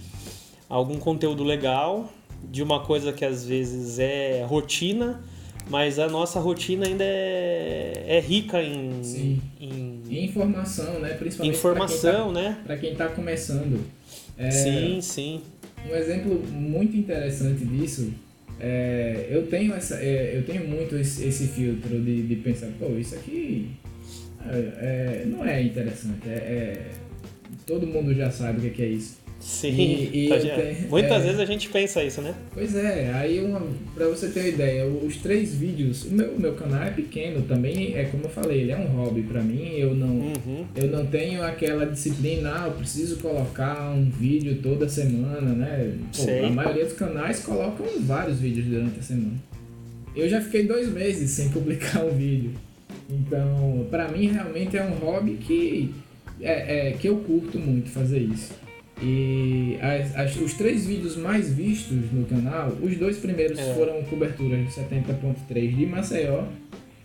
algum conteúdo legal de uma coisa que às vezes é rotina mas a nossa rotina ainda é, é rica em, Sim. em... informação, né? Principalmente informação, pra tá, né? Para quem está começando. É, sim, sim. Um exemplo muito interessante disso é, eu tenho essa, é, eu tenho muito esse, esse filtro de, de pensar, pô, isso aqui é, é não é interessante, é, é, todo mundo já sabe o que é isso. Sim, e, e tá, tenho, muitas é, vezes a gente pensa isso, né? Pois é, aí uma, pra você ter uma ideia, os três vídeos, o meu, o meu canal é pequeno também, é como eu falei, ele é um hobby pra mim, eu não, uhum. eu não tenho aquela disciplina, ah, eu preciso colocar um vídeo toda semana, né? Pô, a maioria dos canais colocam vários vídeos durante a semana. Eu já fiquei dois meses sem [laughs] publicar um vídeo. Então, pra mim realmente é um hobby que, é, é que eu curto muito fazer isso. E as, as, os três vídeos mais vistos no canal, os dois primeiros é. foram coberturas 70.3 de Maceió.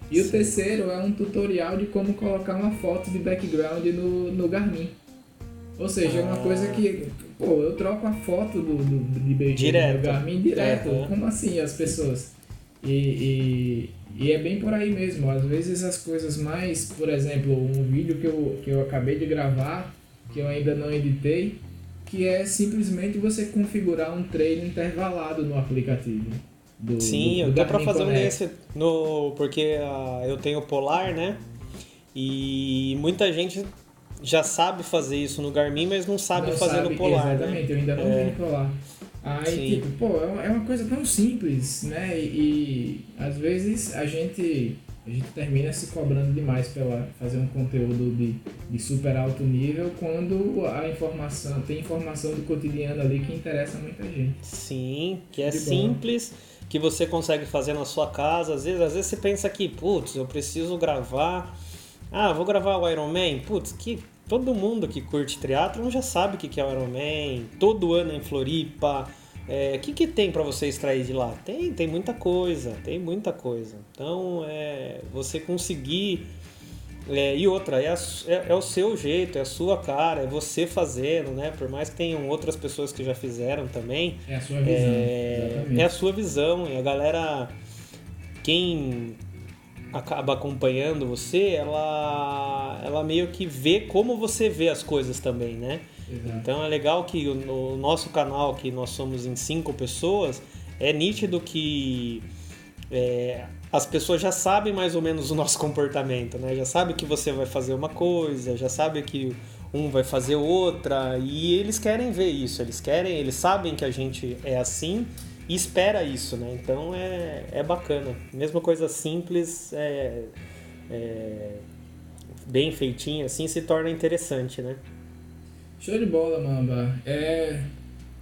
E Sim. o terceiro é um tutorial de como colocar uma foto de background no, no Garmin. Ou seja, ah. é uma ah. coisa que, pô, eu troco a foto do, do, de no Garmin direto. Uhum. Como assim as pessoas? E, e, e, é bem por aí mesmo. Às vezes as coisas mais, por exemplo, um vídeo que eu, que eu acabei de gravar, que eu ainda não editei, que é simplesmente você configurar um treino intervalado no aplicativo. Do, Sim, do, do tô para fazer um desse no porque uh, eu tenho Polar, né? E muita gente já sabe fazer isso no Garmin, mas não sabe não fazer sabe, no Polar. Né? Exatamente, né? eu ainda não é. vi no Polar. Aí, Sim. tipo, pô, é, é uma coisa tão simples, né? E, e às vezes a gente a gente termina se cobrando demais pela fazer um conteúdo de, de super alto nível quando a informação tem informação do cotidiano ali que interessa muita gente. Sim, que é simples, que você consegue fazer na sua casa. Às vezes, às vezes você pensa que, putz, eu preciso gravar. Ah, vou gravar o Iron Man. Putz, que todo mundo que curte triatlon já sabe o que é o Iron Man. Todo ano em Floripa é, que, que tem para você extrair de lá? Tem, tem muita coisa, tem muita coisa. Então, é, você conseguir. É, e outra, é, a, é, é, o seu jeito, é a sua cara, é você fazendo, né? Por mais que tenham outras pessoas que já fizeram também. É a sua visão. É, é a sua visão. E a galera. Quem acaba acompanhando você, ela, ela meio que vê como você vê as coisas também, né? Então é legal que no nosso canal, que nós somos em cinco pessoas, é nítido que é, as pessoas já sabem mais ou menos o nosso [laughs] comportamento, né? Já sabe que você vai fazer uma coisa, já sabe que um vai fazer outra e eles querem ver isso, eles querem, eles sabem que a gente é assim e espera isso, né? Então é, é bacana. Mesma coisa simples, é, é, bem feitinha assim, se torna interessante, né? Show de bola, Mamba. É,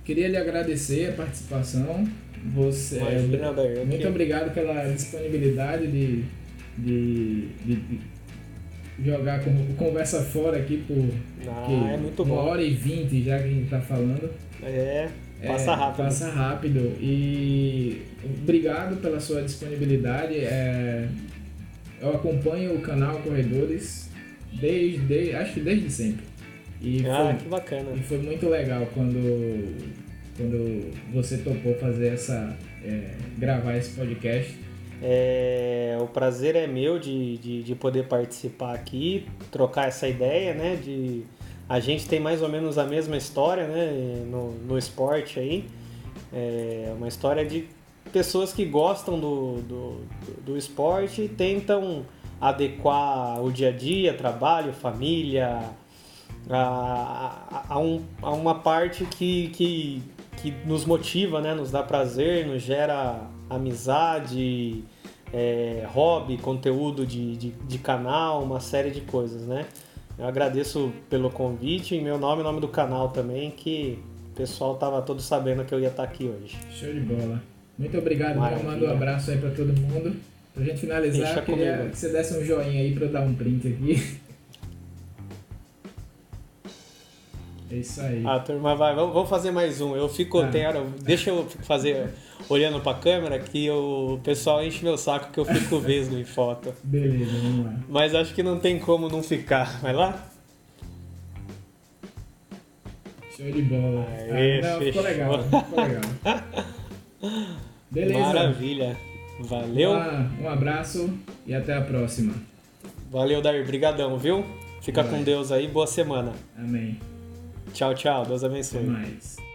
queria lhe agradecer a participação. Você, Imagina, velho, muito que- obrigado pela disponibilidade de, de, de- de jogar com, conversa fora aqui por Ah, que é muito uma bom. hora e vinte já que a gente tá falando. É, passa É, rápido. Passa rápido. E obrigado pela sua disponibilidade. É, eu acompanho o canal Corredores desde, acho que desde sempre. E Ah, foi, que bacana. e foi muito legal quando, quando você topou fazer essa. é, gravar esse podcast. É, o prazer é meu de, de, de poder participar aqui, trocar essa ideia, né? De, a gente tem mais ou menos a mesma história, né? No, no esporte aí. É uma história de pessoas que gostam do, do, do esporte e tentam adequar o dia a dia, trabalho, família, a, a, um, a uma parte que, que, que nos motiva, né? Nos dá prazer, nos gera amizade, é, hobby, conteúdo de, de, de canal, uma série de coisas, né? Eu agradeço pelo convite, em meu nome e nome do canal também, que o pessoal tava todo sabendo que eu ia estar aqui hoje. Show de bola. Muito obrigado, Maravilha. mando um abraço aí pra todo mundo. Pra gente finalizar, Deixa queria comigo. que você desse um joinha aí pra eu dar um print aqui. É isso aí. Ah, turma, vai, vamos vamos fazer mais um. Eu fico, Tá. tem hora, deixa eu fazer olhando pra câmera que o pessoal enche meu saco que eu fico [laughs] vesgo em foto. Beleza, vamos lá. Mas acho que não tem como não ficar. Vai lá? Show de bola. Aê, Ah, não, ficou legal, ficou legal. [laughs] Beleza. Maravilha. Valeu. Um abraço e até a próxima. Valeu, Dair. Brigadão, viu? Fica Vai. com Deus aí. Boa semana. Amém. Tchau, tchau. Deus Até abençoe. mais.